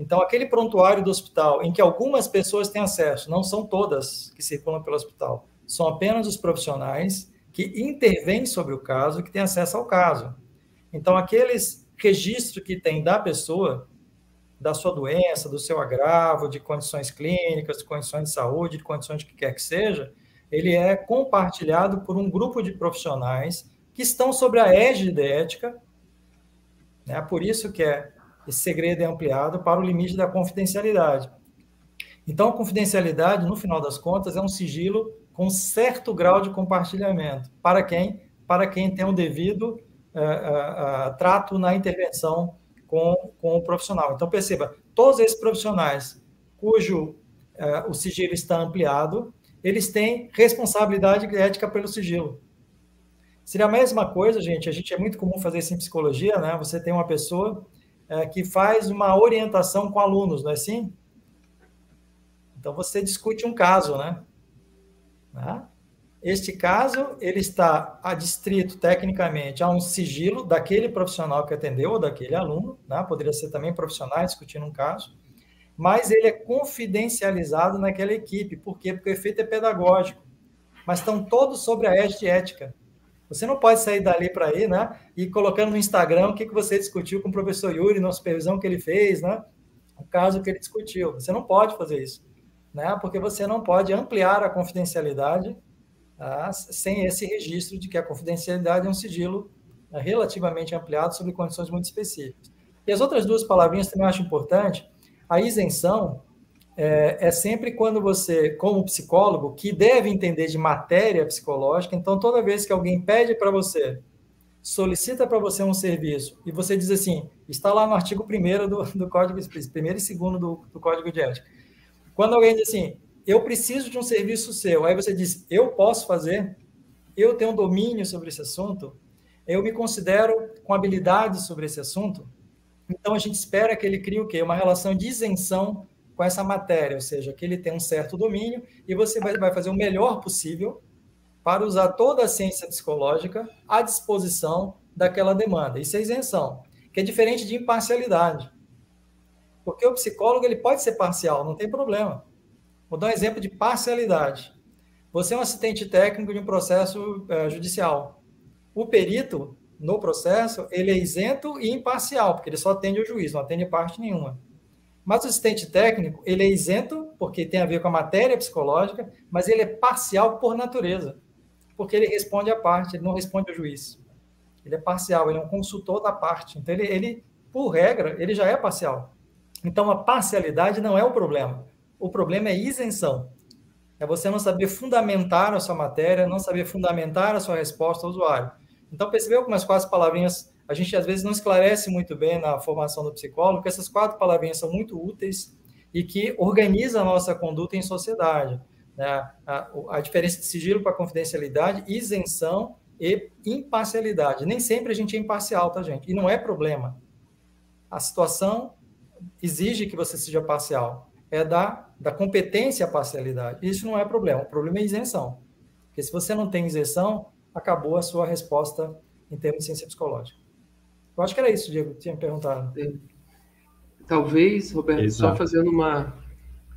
Então, aquele prontuário do hospital em que algumas pessoas têm acesso, não são todas que circulam pelo hospital, são apenas os profissionais que intervêm sobre o caso, que têm acesso ao caso. Então, aqueles registros que tem da pessoa, da sua doença, do seu agravo, de condições clínicas, de condições de saúde, de condições de que quer que seja, ele é compartilhado por um grupo de profissionais que estão sobre a égide ética, né? por isso que é, esse segredo é ampliado para o limite da confidencialidade. Então, a confidencialidade, no final das contas, é um sigilo com certo grau de compartilhamento. Para quem? Para quem tem um devido uh, uh, uh, trato na intervenção com, com o profissional. Então, perceba, todos esses profissionais cujo o sigilo está ampliado, eles têm responsabilidade ética pelo sigilo. Seria a mesma coisa, gente, a gente é muito comum fazer isso em psicologia, né? Você tem uma pessoa é, que faz uma orientação com alunos, não é assim? Então você discute um caso, né? né? Este caso, ele está adstrito tecnicamente a um sigilo daquele profissional que atendeu ou daquele aluno, né? poderia ser também profissionais discutindo um caso, mas ele é confidencializado naquela equipe. Por quê? Porque o efeito é pedagógico. Mas estão todos sobre a ética. Você não pode sair dali para ir, né? E colocando no Instagram o que, que você discutiu com o professor Yuri na supervisão que ele fez, né? O caso que ele discutiu. Você não pode fazer isso, né? Porque você não pode ampliar a confidencialidade tá? sem esse registro de que a confidencialidade é um sigilo né, relativamente ampliado sobre condições muito específicas. E as outras duas palavrinhas também eu acho importante a isenção é, é, sempre quando você, como psicólogo, que deve entender de matéria psicológica, então toda vez que alguém pede para você, solicita para você um serviço, e você diz assim, está lá no artigo 1 do, do Código, primeiro e segundo do, do Código de Ética. Quando alguém diz assim, eu preciso de um serviço seu, aí você diz, eu posso fazer, eu tenho domínio sobre esse assunto, eu me considero com habilidade sobre esse assunto, então, a gente espera que ele crie o quê? Uma relação de isenção com essa matéria, ou seja, que ele tem um certo domínio e você vai, vai fazer o melhor possível para usar toda a ciência psicológica à disposição daquela demanda. Isso é isenção, que é diferente de imparcialidade. Porque o psicólogo ele pode ser parcial, não tem problema. Vou dar um exemplo de parcialidade. Você é um assistente técnico de um processo é, judicial. O perito no processo, ele é isento e imparcial, porque ele só atende o juiz, não atende parte nenhuma. Mas o assistente técnico, ele é isento, porque tem a ver com a matéria psicológica, mas ele é parcial por natureza, porque ele responde à parte, ele não responde ao juiz. Ele é parcial, ele é um consultor da parte. Então, ele, ele por regra, ele já é parcial. Então, a parcialidade não é o problema. O problema é isenção. É você não saber fundamentar a sua matéria, não saber fundamentar a sua resposta ao usuário. Então, percebeu como as quatro palavrinhas a gente às vezes não esclarece muito bem na formação do psicólogo, que essas quatro palavrinhas são muito úteis e que organizam a nossa conduta em sociedade. Né? A, a diferença de sigilo para confidencialidade, isenção e imparcialidade. Nem sempre a gente é imparcial, tá, gente? E não é problema. A situação exige que você seja parcial. É da, da competência à parcialidade. Isso não é problema. O problema é isenção. Porque se você não tem isenção, acabou a sua resposta em termos de ciência psicológica. Eu acho que era isso, Diego, que tinha perguntado. Talvez, Roberto, Exato. só fazendo uma,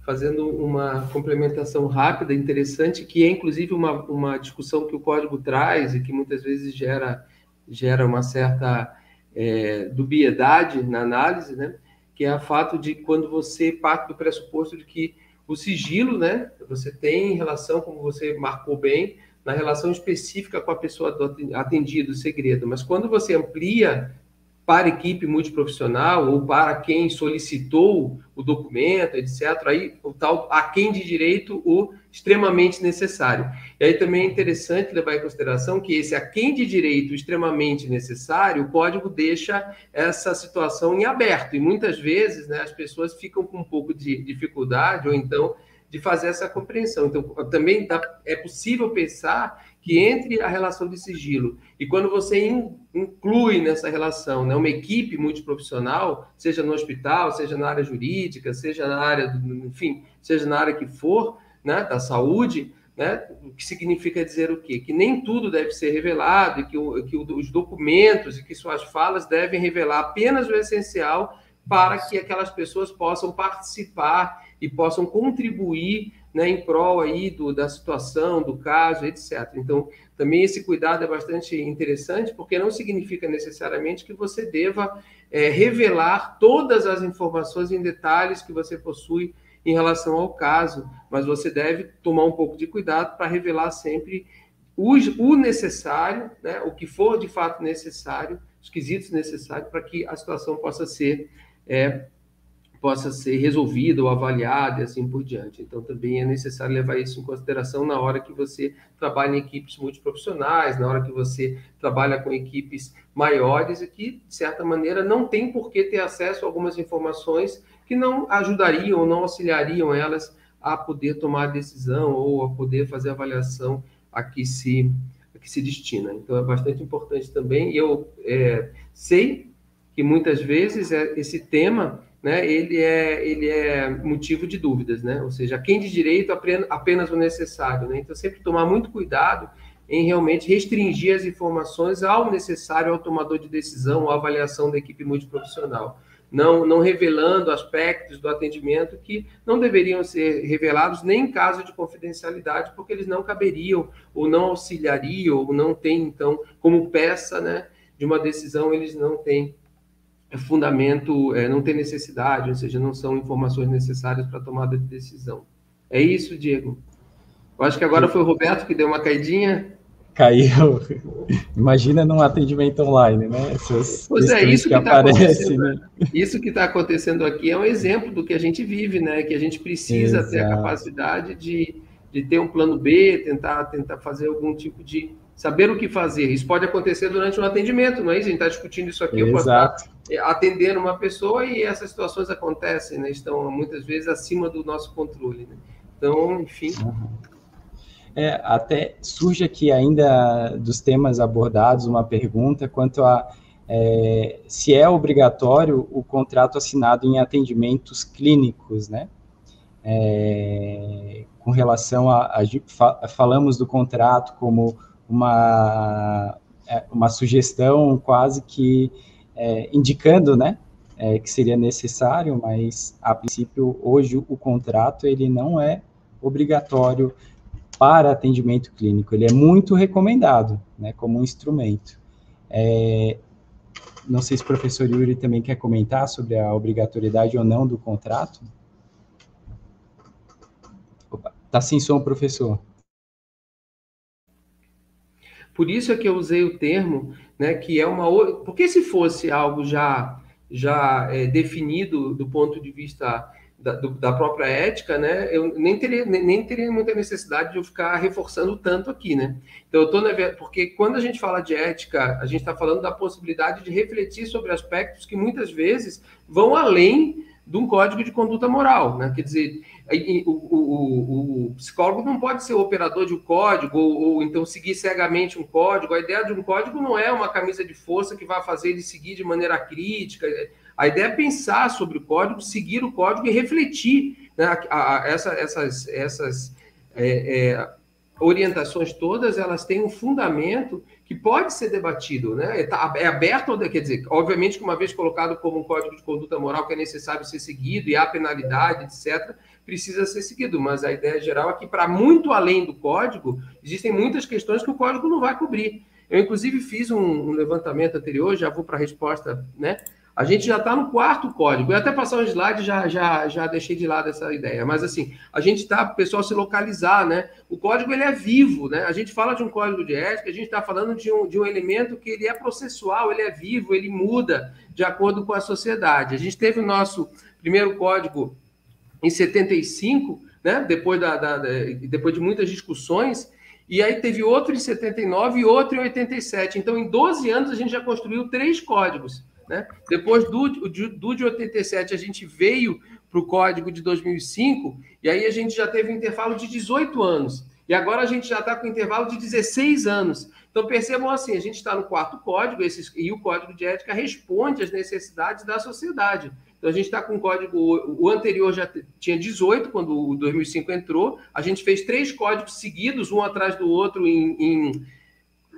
fazendo uma complementação rápida, interessante, que é inclusive uma, uma discussão que o código traz e que muitas vezes gera, gera uma certa é, dubiedade na análise, né? que é o fato de quando você parte do pressuposto de que o sigilo, né, você tem relação, como você marcou bem, na relação específica com a pessoa atendida, o segredo. Mas quando você amplia para equipe multiprofissional ou para quem solicitou o documento, etc., aí o tal a quem de direito o extremamente necessário. E aí também é interessante levar em consideração que esse a quem de direito extremamente necessário, o código deixa essa situação em aberto. E muitas vezes né, as pessoas ficam com um pouco de dificuldade ou então de fazer essa compreensão. Então, também dá, é possível pensar que entre a relação de sigilo e quando você in, inclui nessa relação né, uma equipe multiprofissional, seja no hospital, seja na área jurídica, seja na área, enfim, seja na área que for, né, da saúde, né, o que significa dizer o quê? Que nem tudo deve ser revelado e que, o, que os documentos e que suas falas devem revelar apenas o essencial para que aquelas pessoas possam participar e possam contribuir né, em prol aí do, da situação, do caso, etc. Então, também esse cuidado é bastante interessante, porque não significa necessariamente que você deva é, revelar todas as informações em detalhes que você possui em relação ao caso, mas você deve tomar um pouco de cuidado para revelar sempre o, o necessário, né, o que for de fato necessário, os quesitos necessários para que a situação possa ser é, possa ser resolvida ou avaliada e assim por diante. Então, também é necessário levar isso em consideração na hora que você trabalha em equipes multiprofissionais, na hora que você trabalha com equipes maiores e que, de certa maneira, não tem por que ter acesso a algumas informações que não ajudariam ou não auxiliariam elas a poder tomar a decisão ou a poder fazer a avaliação a que se, a que se destina. Então, é bastante importante também. Eu é, sei que muitas vezes é, esse tema né, ele, é, ele é motivo de dúvidas, né? Ou seja, quem de direito apenas o necessário, né? Então, sempre tomar muito cuidado em realmente restringir as informações ao necessário ao tomador de decisão, à avaliação da equipe multiprofissional. Não, não revelando aspectos do atendimento que não deveriam ser revelados nem em caso de confidencialidade, porque eles não caberiam, ou não auxiliariam, ou não têm, então, como peça né, de uma decisão, eles não têm fundamento, é, não tem necessidade, ou seja, não são informações necessárias para tomada de decisão. É isso, Diego. Eu acho que agora foi o Roberto que deu uma caidinha. Caiu. Imagina num atendimento online, né? Essas pois é, isso que, que tá aparece, né? Isso que está acontecendo aqui é um exemplo do que a gente vive, né? Que a gente precisa Exato. ter a capacidade de, de ter um plano B, tentar, tentar fazer algum tipo de saber o que fazer. Isso pode acontecer durante um atendimento, não é isso? A gente está discutindo isso aqui, eu posso atendendo uma pessoa e essas situações acontecem, né? Estão muitas vezes acima do nosso controle. Né? Então, enfim. Uhum. É, até surge aqui ainda dos temas abordados uma pergunta quanto a é, se é obrigatório o contrato assinado em atendimentos clínicos, né? É, com relação a, a, falamos do contrato como uma, é, uma sugestão quase que é, indicando, né, é, que seria necessário, mas a princípio hoje o contrato ele não é obrigatório para atendimento clínico, ele é muito recomendado, né, como um instrumento. É, não sei se o professor Yuri também quer comentar sobre a obrigatoriedade ou não do contrato. Opa, tá sem som, professor. Por isso é que eu usei o termo, né, que é uma. Porque se fosse algo já, já é, definido do ponto de vista da, do, da, própria ética, né, eu nem teria, nem, nem, teria muita necessidade de eu ficar reforçando tanto aqui, né? Então, eu tô na, porque quando a gente fala de ética, a gente está falando da possibilidade de refletir sobre aspectos que muitas vezes vão além de um código de conduta moral, né? Quer dizer, o, o, o, psicólogo não pode ser operador de um código ou, ou, então seguir cegamente um código. A ideia de um código não é uma camisa de força que vai fazer ele seguir de maneira crítica. A ideia é pensar sobre o código, seguir o código e refletir. Né? A, a, essa, essas essas é, é, orientações todas elas têm um fundamento que pode ser debatido, né? É, tá, é aberto, quer dizer, obviamente que uma vez colocado como um código de conduta moral que é necessário ser seguido e há penalidade, etc., precisa ser seguido, mas a ideia geral é que, para muito além do código, existem muitas questões que o código não vai cobrir. Eu, inclusive, fiz um, um levantamento anterior, já vou para a resposta, né? A gente já está no quarto código. Eu até passar um slide já, já, já deixei de lado essa ideia. Mas assim, a gente está, o pessoal se localizar, né? O código ele é vivo, né? A gente fala de um código de ética, a gente está falando de um, de um elemento que ele é processual, ele é vivo, ele muda de acordo com a sociedade. A gente teve o nosso primeiro código em 75, né? Depois, da, da, da depois de muitas discussões, e aí teve outro em 79 e outro em 87. Então, em 12 anos, a gente já construiu três códigos. Né? Depois do, do de 87, a gente veio para o código de 2005, e aí a gente já teve um intervalo de 18 anos. E agora a gente já está com um intervalo de 16 anos. Então percebam assim, a gente está no quarto código, esses, e o código de ética responde às necessidades da sociedade. Então a gente está com código, o anterior já tinha 18 quando o 2005 entrou, a gente fez três códigos seguidos, um atrás do outro em, em,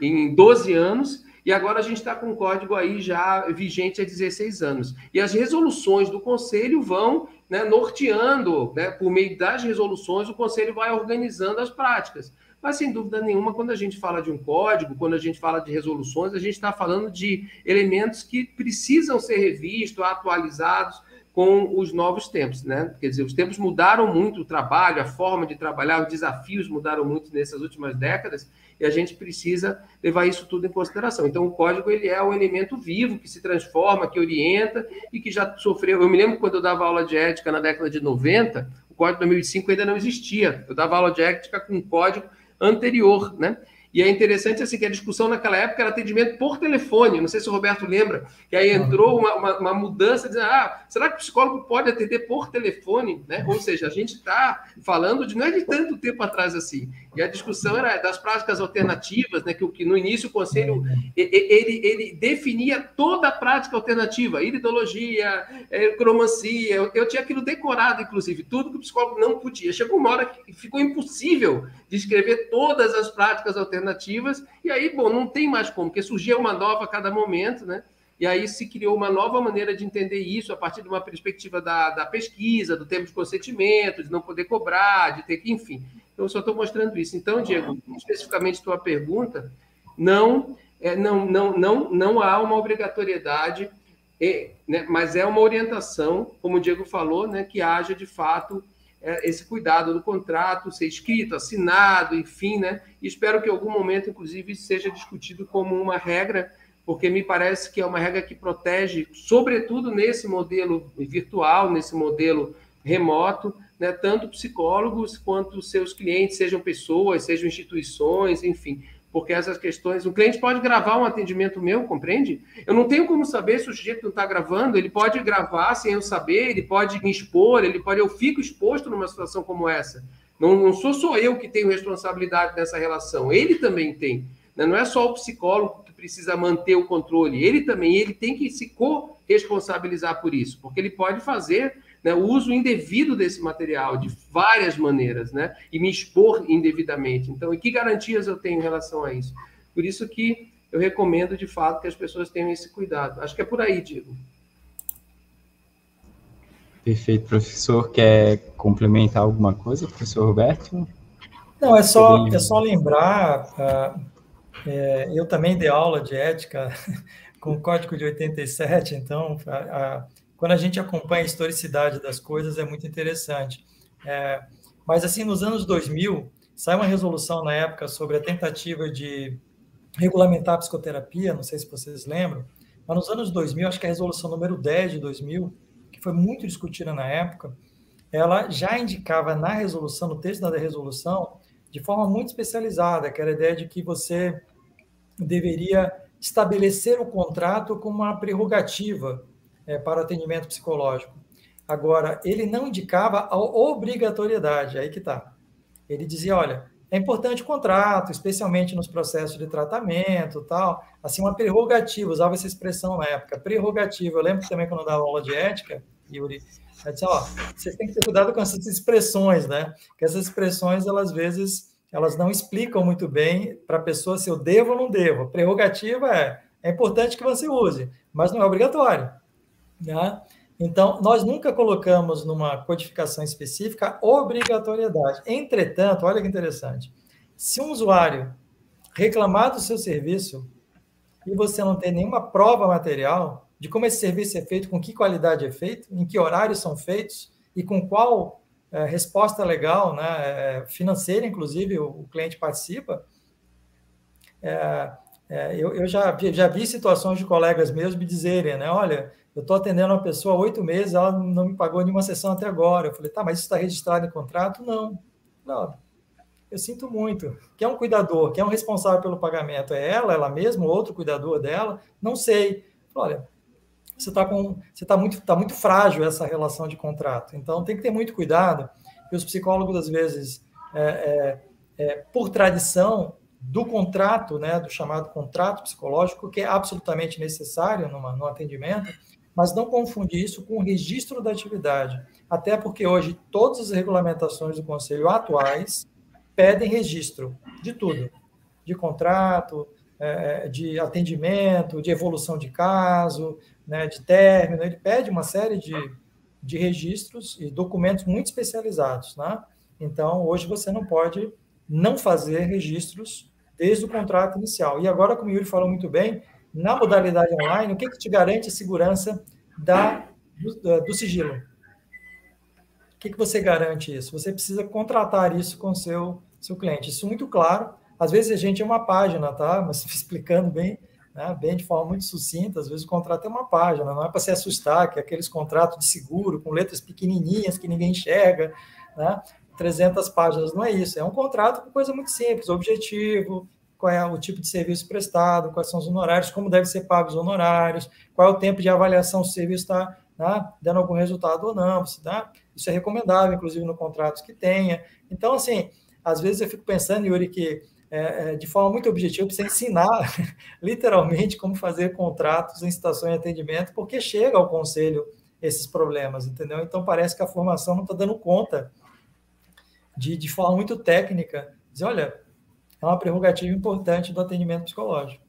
em 12 anos, e agora a gente está com código aí já vigente há 16 anos. E as resoluções do Conselho vão né, norteando, né, por meio das resoluções, o Conselho vai organizando as práticas. Mas, sem dúvida nenhuma, quando a gente fala de um código, quando a gente fala de resoluções, a gente está falando de elementos que precisam ser revistos, atualizados, com os novos tempos, né? Quer dizer, os tempos mudaram muito, o trabalho, a forma de trabalhar, os desafios mudaram muito nessas últimas décadas e a gente precisa levar isso tudo em consideração. Então, o código ele é um elemento vivo que se transforma, que orienta e que já sofreu. Eu me lembro quando eu dava aula de ética na década de 90, o código de 2005 ainda não existia. Eu dava aula de ética com um código anterior, né? E é interessante assim que a discussão naquela época era atendimento por telefone. Não sei se o Roberto lembra, que aí entrou uma, uma, uma mudança de ah, será que o psicólogo pode atender por telefone? Né? Ou seja, a gente está falando de não é de tanto tempo atrás assim. E a discussão era das práticas alternativas, né? Que, que no início o conselho ele, ele definia toda a prática alternativa, iridologia, é, cromancia. Eu, eu tinha aquilo decorado, inclusive, tudo que o psicólogo não podia. Chegou uma hora que ficou impossível descrever todas as práticas alternativas, e aí, bom, não tem mais como, porque surgia uma nova a cada momento, né? E aí se criou uma nova maneira de entender isso a partir de uma perspectiva da, da pesquisa, do tempo de consentimento, de não poder cobrar, de ter que, enfim. Eu só estou mostrando isso. Então, Diego, especificamente tua pergunta, não, é, não, não, não, não há uma obrigatoriedade, né, mas é uma orientação, como o Diego falou, né, que haja de fato é, esse cuidado do contrato ser escrito, assinado, enfim, né? Espero que em algum momento, inclusive, seja discutido como uma regra, porque me parece que é uma regra que protege, sobretudo nesse modelo virtual, nesse modelo remoto, né, tanto psicólogos quanto seus clientes, sejam pessoas, sejam instituições, enfim, porque essas questões. O cliente pode gravar um atendimento meu, compreende? Eu não tenho como saber se o sujeito não está gravando, ele pode gravar sem eu saber, ele pode me expor, ele pode. Eu fico exposto numa situação como essa. Não, não sou só eu que tenho responsabilidade nessa relação, ele também tem. Né? Não é só o psicólogo que precisa manter o controle, ele também, ele tem que se co-responsabilizar por isso, porque ele pode fazer né, o uso indevido desse material de várias maneiras, né, e me expor indevidamente. Então, e que garantias eu tenho em relação a isso? Por isso que eu recomendo, de fato, que as pessoas tenham esse cuidado. Acho que é por aí, Diego. Perfeito, professor. Quer complementar alguma coisa, professor Roberto? Não, é só, é só lembrar, uh, é, eu também dei aula de ética *laughs* com o Código de 87, então a, quando a gente acompanha a historicidade das coisas, é muito interessante. É, mas, assim, nos anos 2000, sai uma resolução na época sobre a tentativa de regulamentar a psicoterapia, não sei se vocês lembram, mas nos anos 2000, acho que a resolução número 10 de 2000, que foi muito discutida na época, ela já indicava na resolução, no texto da resolução, de forma muito especializada, que era a ideia de que você deveria estabelecer o contrato como uma prerrogativa é, para atendimento psicológico. Agora, ele não indicava a obrigatoriedade, aí que está. Ele dizia, olha, é importante o contrato, especialmente nos processos de tratamento tal, assim, uma prerrogativa, usava essa expressão na época, prerrogativa. Eu lembro também quando eu dava aula de ética, Yuri, eu disse, ó, vocês têm que ter cuidado com essas expressões, né? Porque essas expressões, elas, às vezes, elas não explicam muito bem para a pessoa se eu devo ou não devo. Prerrogativa é, é importante que você use, mas não é obrigatório. Né? Então, nós nunca colocamos numa codificação específica obrigatoriedade. Entretanto, olha que interessante. Se um usuário reclamar do seu serviço e você não tem nenhuma prova material de como esse serviço é feito, com que qualidade é feito, em que horários são feitos e com qual é, resposta legal, né, é, financeira, inclusive, o, o cliente participa, é, eu, eu já, já vi situações de colegas meus me dizerem, né, olha, eu estou atendendo uma pessoa há oito meses, ela não me pagou nenhuma sessão até agora. Eu falei, tá, mas isso está registrado em contrato? Não. Não. Eu sinto muito. Quem é um cuidador? Quem é um responsável pelo pagamento? É ela, ela mesma, ou outro cuidador dela? Não sei. Olha, você está com, você está muito, tá muito frágil essa relação de contrato. Então tem que ter muito cuidado. E os psicólogos às vezes, é, é, é, por tradição do contrato, né, do chamado contrato psicológico, que é absolutamente necessário numa, no atendimento, mas não confundir isso com o registro da atividade, até porque hoje todas as regulamentações do Conselho atuais pedem registro de tudo, de contrato, é, de atendimento, de evolução de caso, né, de término, ele pede uma série de, de registros e documentos muito especializados, né? Então, hoje você não pode não fazer registros desde o contrato inicial. E agora, como o Yuri falou muito bem, na modalidade online, o que, que te garante a segurança da do, do sigilo. O que, que você garante isso? Você precisa contratar isso com o seu, seu cliente. Isso muito claro. Às vezes a gente é uma página, tá? *laughs* Mas explicando bem, né? bem de forma muito sucinta, às vezes o contrato é uma página, não é para se assustar, que é aqueles contratos de seguro com letras pequenininhas que ninguém enxerga, né? 300 páginas, não é isso. É um contrato com coisa muito simples, objetivo, qual é o tipo de serviço prestado, quais são os honorários, como devem ser pagos os honorários, qual é o tempo de avaliação se o serviço está né, dando algum resultado ou não. Se dá, isso é recomendável, inclusive no contrato que tenha. Então, assim, às vezes eu fico pensando, Yuri, que é, é de forma muito objetiva, precisa ensinar *laughs* literalmente como fazer contratos em situações de atendimento, porque chega ao conselho esses problemas, entendeu? Então parece que a formação não está dando conta de, de forma muito técnica, dizer, olha, é uma prerrogativa importante do atendimento psicológico.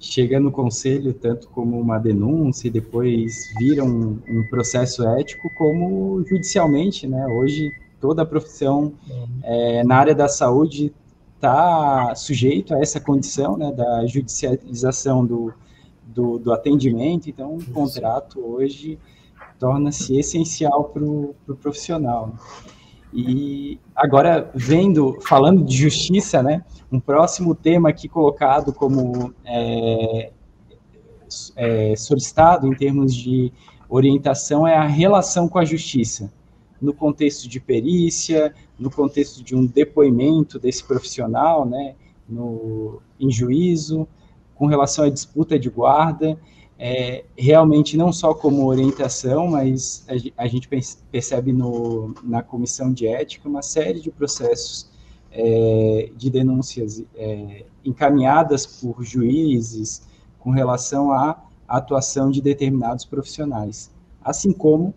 Chega no conselho tanto como uma denúncia e depois vira um, um processo ético, como judicialmente, né? Hoje toda a profissão uhum. é, na área da saúde está sujeito a essa condição, né, da judicialização do, do, do atendimento. Então, o contrato hoje torna-se essencial para o pro profissional. E agora, vendo, falando de justiça, né, um próximo tema aqui colocado como é, é, solicitado em termos de orientação é a relação com a justiça, no contexto de perícia, no contexto de um depoimento desse profissional, né, no, em juízo, com relação à disputa de guarda é, realmente não só como orientação, mas a, a gente percebe no, na comissão de ética uma série de processos é, de denúncias é, encaminhadas por juízes com relação à atuação de determinados profissionais, assim como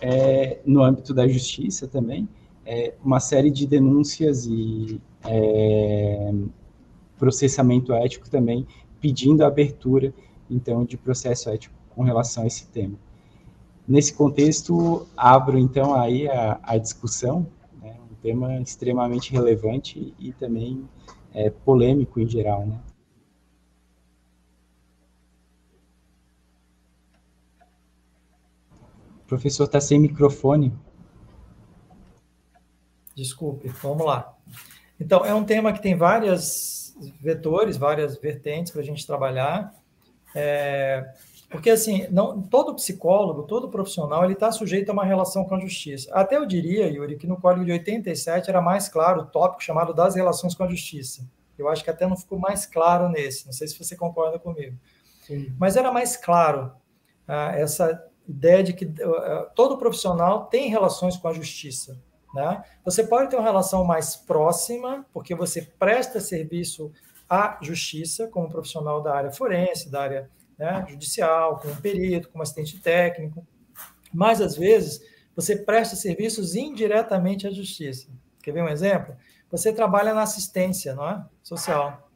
é, no âmbito da justiça também é, uma série de denúncias e é, processamento ético também pedindo a abertura então, de processo ético com relação a esse tema. Nesse contexto, abro, então, aí a, a discussão, né, um tema extremamente relevante e também é, polêmico em geral, né? O professor está sem microfone. Desculpe, vamos lá. Então, é um tema que tem vários vetores, várias vertentes para a gente trabalhar. É, porque, assim, não, todo psicólogo, todo profissional, ele está sujeito a uma relação com a justiça. Até eu diria, Yuri, que no Código de 87 era mais claro o tópico chamado das relações com a justiça. Eu acho que até não ficou mais claro nesse, não sei se você concorda comigo. Sim. Mas era mais claro ah, essa ideia de que uh, todo profissional tem relações com a justiça. Né? Você pode ter uma relação mais próxima, porque você presta serviço à justiça como profissional da área forense, da área né, judicial, como perito, como assistente técnico, mas às vezes você presta serviços indiretamente à justiça. Quer ver um exemplo? Você trabalha na assistência não é? social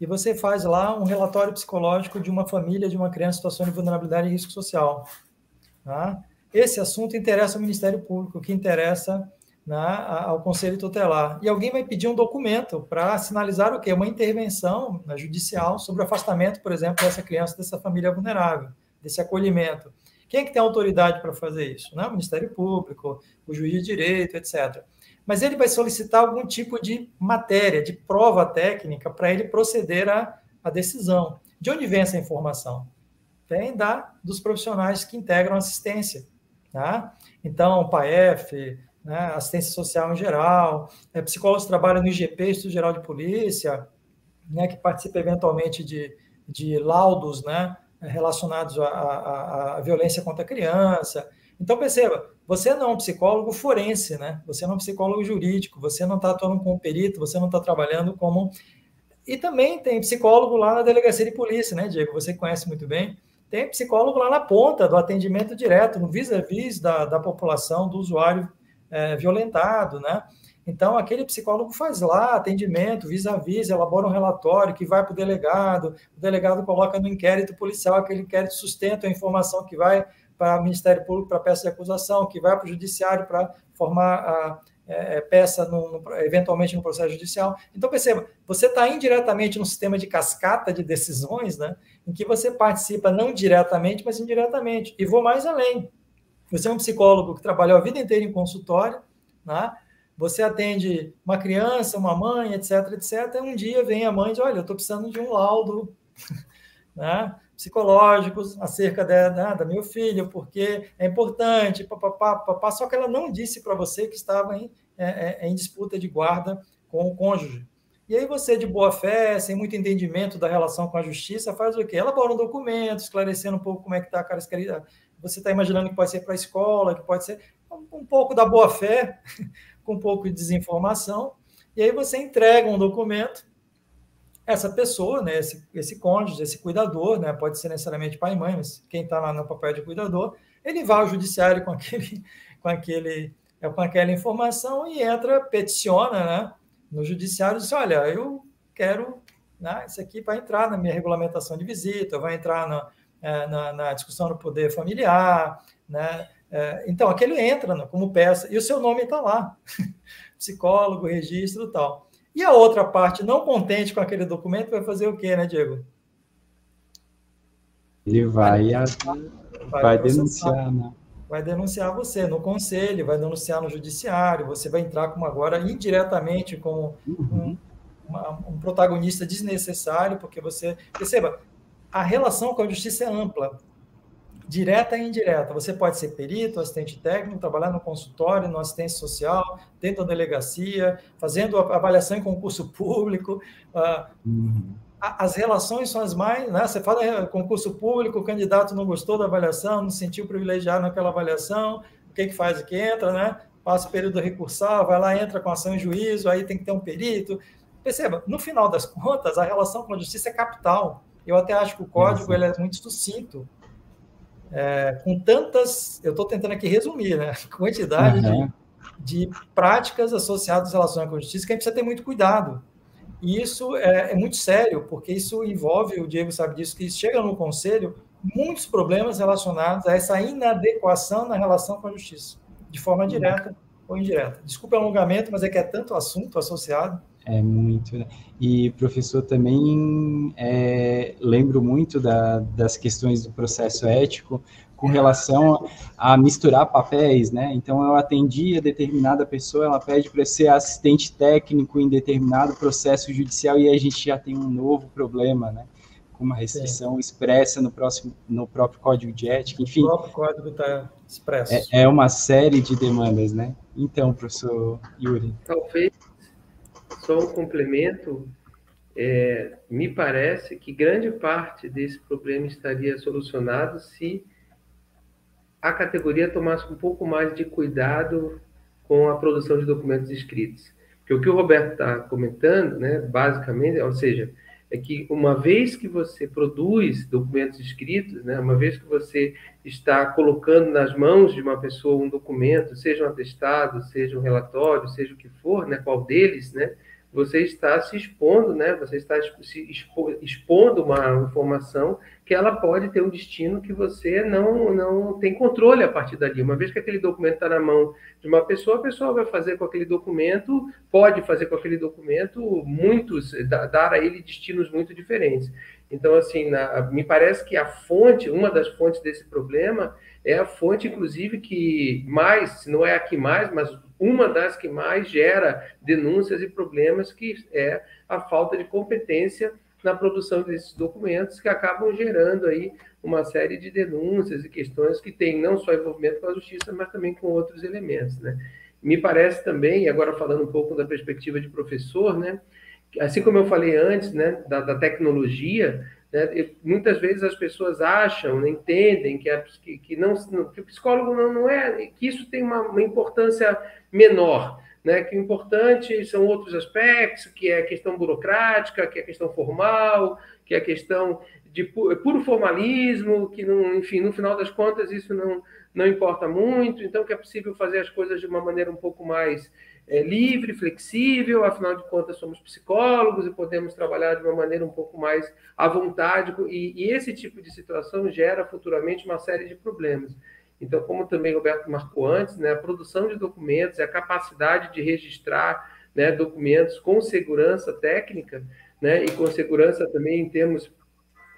e você faz lá um relatório psicológico de uma família de uma criança em situação de vulnerabilidade e risco social. Tá? Esse assunto interessa ao Ministério Público, que interessa né, ao Conselho Tutelar. E alguém vai pedir um documento para sinalizar o quê? Uma intervenção né, judicial sobre o afastamento, por exemplo, dessa criança, dessa família vulnerável, desse acolhimento. Quem é que tem autoridade para fazer isso? Né? O Ministério Público, o juiz de direito, etc. Mas ele vai solicitar algum tipo de matéria, de prova técnica, para ele proceder à, à decisão. De onde vem essa informação? Vem da, dos profissionais que integram assistência. Tá? Então, o PAEF, né, assistência social em geral, é, psicólogos trabalham no IGP, Instituto Geral de Polícia, né, que participa eventualmente de, de laudos né, relacionados à, à, à violência contra a criança. Então, perceba, você não é um psicólogo forense, né? Você não é um psicólogo jurídico, você não está atuando como perito, você não está trabalhando como. E também tem psicólogo lá na delegacia de polícia, né, Diego? Você conhece muito bem. Tem psicólogo lá na ponta do atendimento direto, no vis-a-vis -vis da, da população, do usuário é, violentado, né? Então, aquele psicólogo faz lá atendimento, vis-a-vis, elabora um relatório que vai para o delegado, o delegado coloca no inquérito policial, aquele inquérito sustenta a informação que vai para o Ministério Público para peça de acusação, que vai para o Judiciário para formar a, é, é peça no, no, eventualmente no processo judicial. Então, perceba, você está indiretamente no sistema de cascata de decisões, né, em que você participa não diretamente, mas indiretamente. E vou mais além. Você é um psicólogo que trabalhou a vida inteira em consultório, né, você atende uma criança, uma mãe, etc, etc, um dia vem a mãe e diz, olha, eu estou precisando de um laudo *laughs* né, psicológicos acerca de, né, da meu filho, porque é importante, papapá, papá, só que ela não disse para você que estava em, é, é, em disputa de guarda com o cônjuge. E aí você, de boa fé, sem muito entendimento da relação com a justiça, faz o quê? Elabora um documento, esclarecendo um pouco como é que está a Você está imaginando que pode ser para a escola, que pode ser um pouco da boa fé, *laughs* com um pouco de desinformação, e aí você entrega um documento, essa pessoa, né, esse, esse cônjuge, esse cuidador, né, pode ser necessariamente pai e mãe, mas quem está lá no papel de cuidador, ele vai ao judiciário com *laughs* aquele, com aquele, é, com aquela informação e entra, peticiona, né, no judiciário e diz, olha, eu quero, né, isso aqui vai entrar na minha regulamentação de visita, vai entrar na, na, na discussão do poder familiar, né, é, então, aquele entra né, como peça, e o seu nome está lá, *laughs* psicólogo, registro e tal. E a outra parte, não contente com aquele documento, vai fazer o quê, né, Diego? Ele vai, vai, vai denunciar, né? Vai denunciar você no conselho, vai denunciar no judiciário, você vai entrar como agora indiretamente como um, uma, um protagonista desnecessário, porque você. Perceba, a relação com a justiça é ampla direta e indireta. Você pode ser perito, assistente técnico, trabalhar no consultório, no assistência social, dentro da delegacia, fazendo avaliação em concurso *laughs* público. Uhum. As relações são as mais. Né? Você fala concurso público, o candidato não gostou da avaliação, não se sentiu privilegiado naquela avaliação, o que, que faz? O que entra, né? passa o período recursal, vai lá, entra com ação em juízo, aí tem que ter um perito. Perceba, no final das contas, a relação com a justiça é capital. Eu até acho que o código ele é muito sucinto é, com tantas, eu estou tentando aqui resumir, né? *laughs* Quantidade uhum. de, de, práticas associadas às relações com a justiça que a gente precisa ter muito cuidado. E isso é, é, muito sério, porque isso envolve, o Diego sabe disso, que chega no conselho muitos problemas relacionados a essa inadequação na relação com a justiça, de forma uhum. direta ou indireta. Desculpa o alongamento, mas é que é tanto assunto associado. É muito, né? E, professor, também é, lembro muito da, das questões do processo ético com relação a misturar papéis, né? Então, eu atendia determinada pessoa, ela pede para ser assistente técnico em determinado processo judicial e a gente já tem um novo problema, né? Com uma restrição Sim. expressa no, próximo, no próprio código de ética, enfim. O próprio código está expresso. É, é uma série de demandas, né? Então, professor Yuri. Talvez só um complemento, é, me parece que grande parte desse problema estaria solucionado se a categoria tomasse um pouco mais de cuidado com a produção de documentos escritos. Porque o que o Roberto está comentando, né, basicamente, ou seja, é que uma vez que você produz documentos escritos, né, uma vez que você está colocando nas mãos de uma pessoa um documento, seja um atestado, seja um relatório, seja o que for, né, qual deles, né, você está se expondo, né? Você está se expondo uma informação que ela pode ter um destino que você não, não tem controle a partir dali. Uma vez que aquele documento está na mão de uma pessoa, a pessoa vai fazer com aquele documento, pode fazer com aquele documento muitos, dar a ele destinos muito diferentes. Então, assim, na, me parece que a fonte, uma das fontes desse problema, é a fonte, inclusive, que mais, se não é a que mais, mas uma das que mais gera denúncias e problemas, que é a falta de competência na produção desses documentos, que acabam gerando aí uma série de denúncias e questões que têm não só envolvimento com a justiça, mas também com outros elementos, né? Me parece também, agora falando um pouco da perspectiva de professor, né? Assim como eu falei antes, né, da, da tecnologia, né? Muitas vezes as pessoas acham, né, entendem que, a, que, que, não, que o psicólogo não, não é, que isso tem uma, uma importância menor. Né, que o importante são outros aspectos, que é a questão burocrática, que é a questão formal, que é a questão de puro formalismo, que, não, enfim, no final das contas isso não, não importa muito, então que é possível fazer as coisas de uma maneira um pouco mais é, livre, flexível, afinal de contas somos psicólogos e podemos trabalhar de uma maneira um pouco mais à vontade, e, e esse tipo de situação gera futuramente uma série de problemas. Então, como também Roberto marcou antes, né, a produção de documentos e a capacidade de registrar né, documentos com segurança técnica né, e com segurança também em termos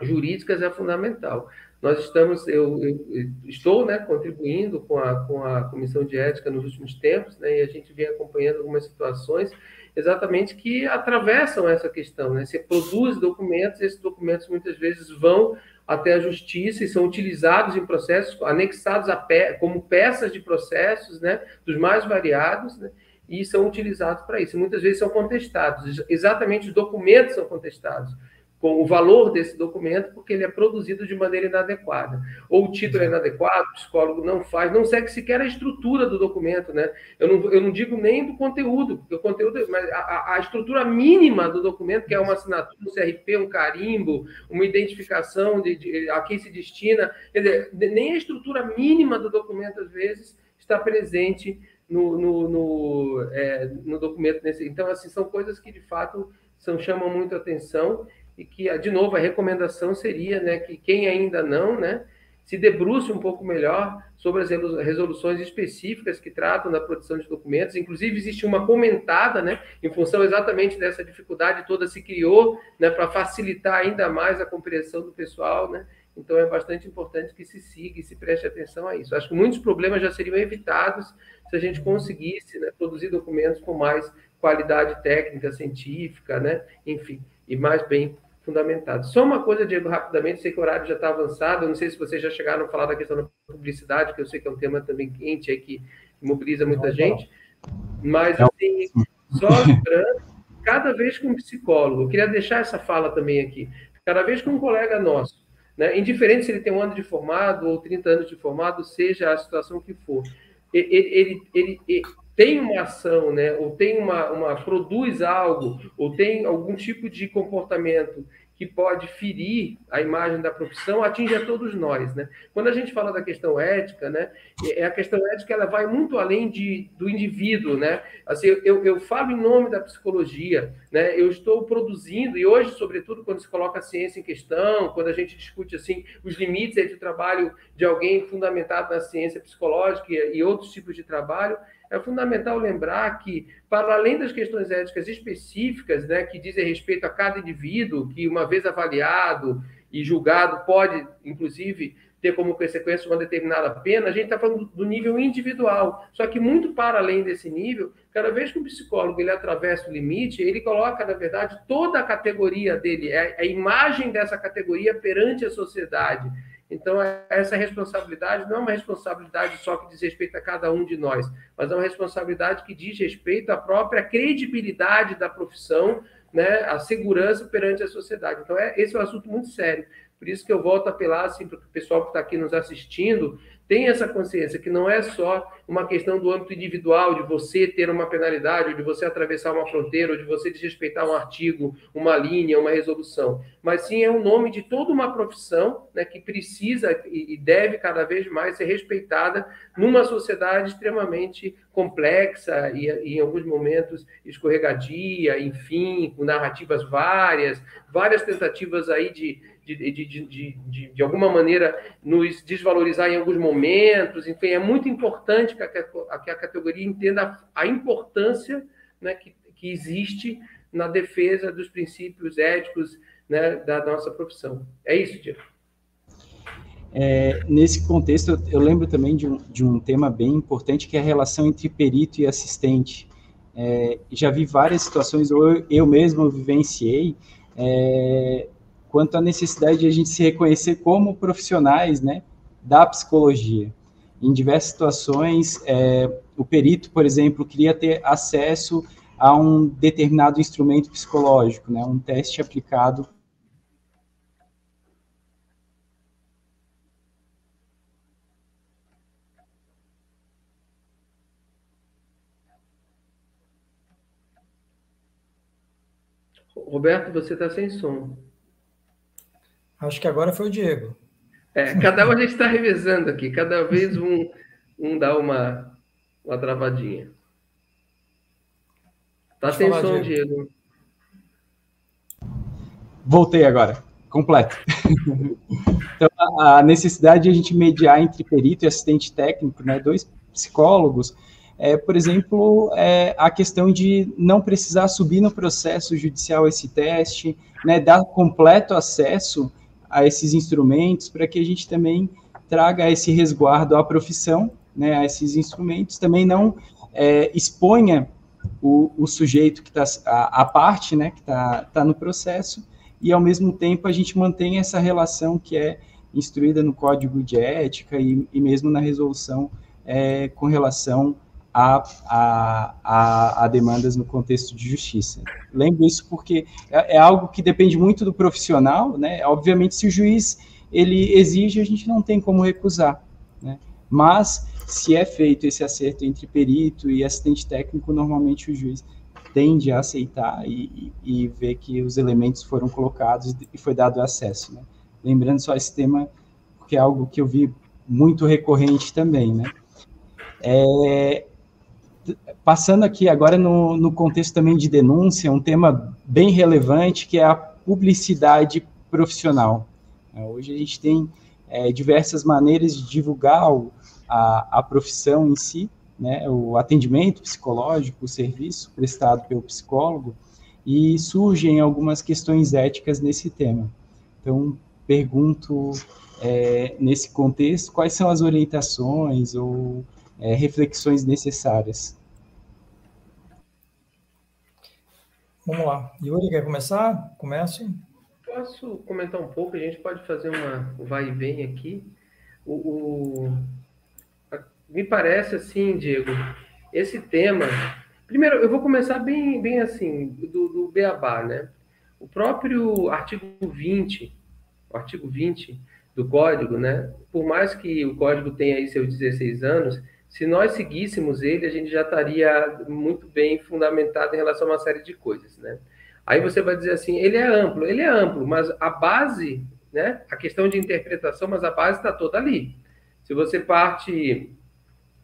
jurídicos é fundamental. Nós estamos, eu, eu estou né, contribuindo com a, com a Comissão de Ética nos últimos tempos, né, e a gente vem acompanhando algumas situações exatamente que atravessam essa questão. Né? Você produz documentos, esses documentos muitas vezes vão até a justiça e são utilizados em processos, anexados pe como peças de processos né, dos mais variados, né, e são utilizados para isso. Muitas vezes são contestados, exatamente os documentos são contestados com o valor desse documento porque ele é produzido de maneira inadequada. Ou o título é inadequado, o psicólogo não faz, não segue sequer a estrutura do documento, né? Eu não, eu não digo nem do conteúdo, porque o conteúdo, mas a, a estrutura mínima do documento, que é uma assinatura, um CRP, um carimbo, uma identificação de, de a quem se destina, quer dizer, nem a estrutura mínima do documento, às vezes, está presente no, no, no, é, no documento. Nesse. Então, assim, são coisas que, de fato, são, chamam muito atenção e que, de novo, a recomendação seria né, que quem ainda não, né, se debruce um pouco melhor sobre as resoluções específicas que tratam da produção de documentos. Inclusive, existe uma comentada, né, em função exatamente dessa dificuldade toda, se criou né, para facilitar ainda mais a compreensão do pessoal. Né? Então, é bastante importante que se siga e se preste atenção a isso. Acho que muitos problemas já seriam evitados se a gente conseguisse né, produzir documentos com mais qualidade técnica, científica, né, enfim, e mais bem fundamentado. Só uma coisa, Diego, rapidamente, sei que o horário já está avançado, eu não sei se vocês já chegaram a falar da questão da publicidade, que eu sei que é um tema também quente aí que mobiliza muita gente, mas assim, só lembrando, cada vez que um psicólogo, eu queria deixar essa fala também aqui, cada vez que um colega nosso, né, indiferente se ele tem um ano de formado ou 30 anos de formado, seja a situação que for, ele, ele, ele, ele tem uma ação, né, ou tem uma, uma produz algo, ou tem algum tipo de comportamento que pode ferir a imagem da profissão atinge a todos nós, né? Quando a gente fala da questão ética, né? É a questão ética ela vai muito além de, do indivíduo, né? Assim, eu, eu falo em nome da psicologia, né? Eu estou produzindo e hoje, sobretudo, quando se coloca a ciência em questão, quando a gente discute assim os limites o trabalho de alguém fundamentado na ciência psicológica e, e outros tipos de trabalho, é fundamental lembrar que, para além das questões éticas específicas, né, que dizem respeito a cada indivíduo, que uma vez avaliado e julgado pode, inclusive, ter como consequência uma determinada pena, a gente está falando do nível individual. Só que muito para além desse nível, cada vez que o psicólogo ele atravessa o limite, ele coloca, na verdade, toda a categoria dele, é a imagem dessa categoria perante a sociedade. Então, essa responsabilidade não é uma responsabilidade só que diz respeito a cada um de nós, mas é uma responsabilidade que diz respeito à própria credibilidade da profissão, né, a segurança perante a sociedade. Então, é, esse é um assunto muito sério. Por isso que eu volto a apelar assim, para o pessoal que está aqui nos assistindo, tem essa consciência que não é só uma questão do âmbito individual, de você ter uma penalidade, ou de você atravessar uma fronteira, ou de você desrespeitar um artigo, uma linha, uma resolução, mas sim é o nome de toda uma profissão né, que precisa e deve cada vez mais ser respeitada numa sociedade extremamente complexa e, e em alguns momentos escorregadia, enfim, com narrativas várias, várias tentativas aí de de, de, de, de, alguma maneira nos desvalorizar em alguns momentos. Enfim, é muito importante que a, que a categoria entenda a importância né, que, que existe na defesa dos princípios éticos né, da nossa profissão. É isso, Diego. É, nesse contexto, eu, eu lembro também de um, de um, tema bem importante, que é a relação entre perito e assistente. É, já vi várias situações, ou eu, eu mesmo vivenciei, é, quanto à necessidade de a gente se reconhecer como profissionais né, da psicologia. Em diversas situações, é, o perito, por exemplo, queria ter acesso a um determinado instrumento psicológico, né, um teste aplicado Roberto, você está sem som. Acho que agora foi o Diego. É, cada um a gente está revezando aqui, cada vez um, um dá uma, uma travadinha. Tá sem som, Diego. Voltei agora. completo. *laughs* então, a necessidade de a gente mediar entre perito e assistente técnico, né, dois psicólogos, é, por exemplo, é, a questão de não precisar subir no processo judicial esse teste, né, dar completo acesso a esses instrumentos para que a gente também traga esse resguardo à profissão, né, a esses instrumentos, também não é, exponha o, o, sujeito que está, a, a, parte, né, que está tá no processo, e ao mesmo tempo a gente mantém essa relação que é instruída no código de ética e, e mesmo na resolução é, com relação a, a, a, a, demandas no contexto de justiça. Lembro isso porque é, é, algo que depende muito do profissional, né? Obviamente, se o juiz ele exige, a gente não tem como recusar, né? Mas se é feito esse acerto entre perito e assistente técnico, normalmente o juiz tende a aceitar e, e, e ver que os elementos foram colocados e foi dado acesso. Né? Lembrando só esse tema, que é algo que eu vi muito recorrente também, né? É, passando aqui agora no, no contexto também de denúncia, um tema bem relevante que é a publicidade profissional. É, hoje a gente tem é, diversas maneiras de divulgar o, a, a profissão em si, né, o atendimento psicológico, o serviço prestado pelo psicólogo, e surgem algumas questões éticas nesse tema. Então, pergunto, é, nesse contexto, quais são as orientações ou é, reflexões necessárias? Vamos lá. Yuri, quer começar? Comece. Posso comentar um pouco? A gente pode fazer uma vai e vem aqui. O, o, me parece assim, Diego, esse tema. Primeiro, eu vou começar bem, bem assim, do, do Beabá, né? O próprio artigo 20, o artigo 20 do código, né? Por mais que o código tenha aí seus 16 anos, se nós seguíssemos ele, a gente já estaria muito bem fundamentado em relação a uma série de coisas, né? Aí você vai dizer assim, ele é amplo, ele é amplo, mas a base, né? A questão de interpretação, mas a base está toda ali. Se você parte,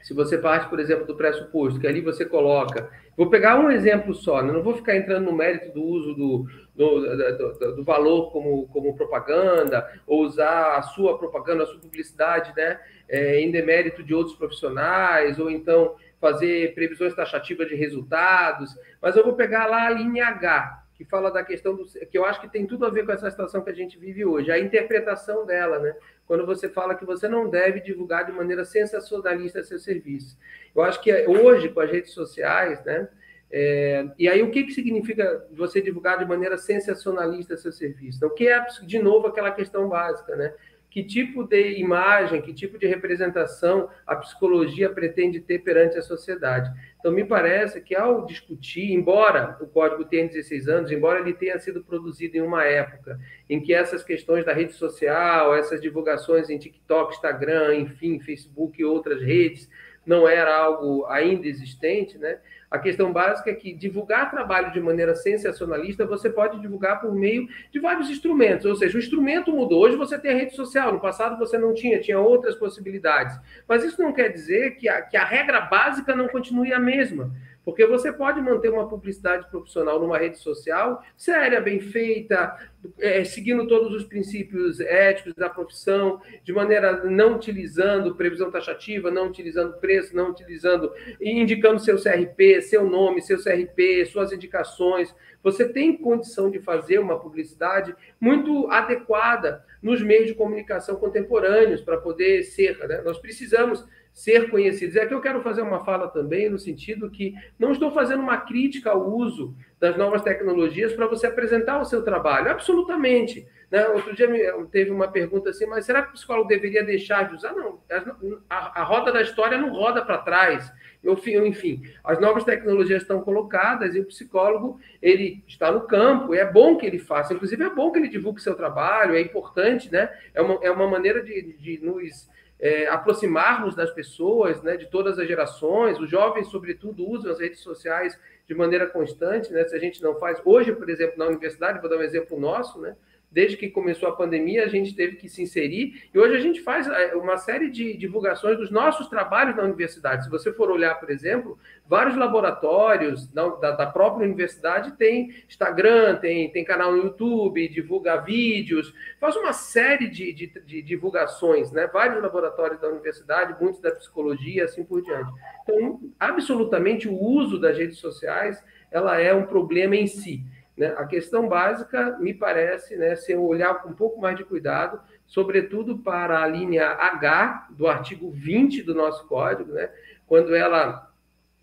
se você parte, por exemplo, do pressuposto que ali você coloca, vou pegar um exemplo só, né? não vou ficar entrando no mérito do uso do, do, do, do, valor como, como propaganda, ou usar a sua propaganda, a sua publicidade, né, é, em demérito de outros profissionais, ou então fazer previsões taxativas de resultados, mas eu vou pegar lá a linha H, que fala da questão do que eu acho que tem tudo a ver com essa situação que a gente vive hoje, a interpretação dela, né? Quando você fala que você não deve divulgar de maneira sensacionalista seu serviço. Eu acho que hoje, com as redes sociais, né? É, e aí, o que, que significa você divulgar de maneira sensacionalista seu serviço? Então, o que é, de novo, aquela questão básica, né? Que tipo de imagem, que tipo de representação a psicologia pretende ter perante a sociedade? Então, me parece que ao discutir, embora o código tenha 16 anos, embora ele tenha sido produzido em uma época em que essas questões da rede social, essas divulgações em TikTok, Instagram, enfim, Facebook e outras redes, não era algo ainda existente, né? A questão básica é que divulgar trabalho de maneira sensacionalista você pode divulgar por meio de vários instrumentos, ou seja, o instrumento mudou. Hoje você tem a rede social, no passado você não tinha, tinha outras possibilidades. Mas isso não quer dizer que a, que a regra básica não continue a mesma. Porque você pode manter uma publicidade profissional numa rede social séria, bem feita, é, seguindo todos os princípios éticos da profissão, de maneira não utilizando previsão taxativa, não utilizando preço, não utilizando, indicando seu CRP, seu nome, seu CRP, suas indicações. Você tem condição de fazer uma publicidade muito adequada nos meios de comunicação contemporâneos para poder ser. Né? Nós precisamos ser conhecidos. É que eu quero fazer uma fala também no sentido que não estou fazendo uma crítica ao uso das novas tecnologias para você apresentar o seu trabalho. Absolutamente. Né? Outro dia teve uma pergunta assim, mas será que o psicólogo deveria deixar de usar? Não, a, a roda da história não roda para trás. Eu, enfim, as novas tecnologias estão colocadas e o psicólogo ele está no campo. é bom que ele faça, inclusive é bom que ele divulgue seu trabalho. É importante, né? É uma, é uma maneira de, de nos é, aproximarmos das pessoas, né, de todas as gerações. Os jovens, sobretudo, usam as redes sociais de maneira constante, né? Se a gente não faz hoje, por exemplo, na universidade, vou dar um exemplo nosso, né? Desde que começou a pandemia, a gente teve que se inserir, e hoje a gente faz é, uma série de divulgações dos nossos trabalhos na universidade. Se você for olhar, por exemplo, vários laboratórios da, da própria universidade têm Instagram, tem, tem canal no YouTube, divulga vídeos, faz uma série de, de, de divulgações, né? vários laboratórios da universidade, muitos da psicologia, assim por diante. Então, absolutamente, o uso das redes sociais ela é um problema em si. Né? A questão básica, me parece, né, se eu olhar com um pouco mais de cuidado, sobretudo para a linha H do artigo 20 do nosso código, né, quando ela,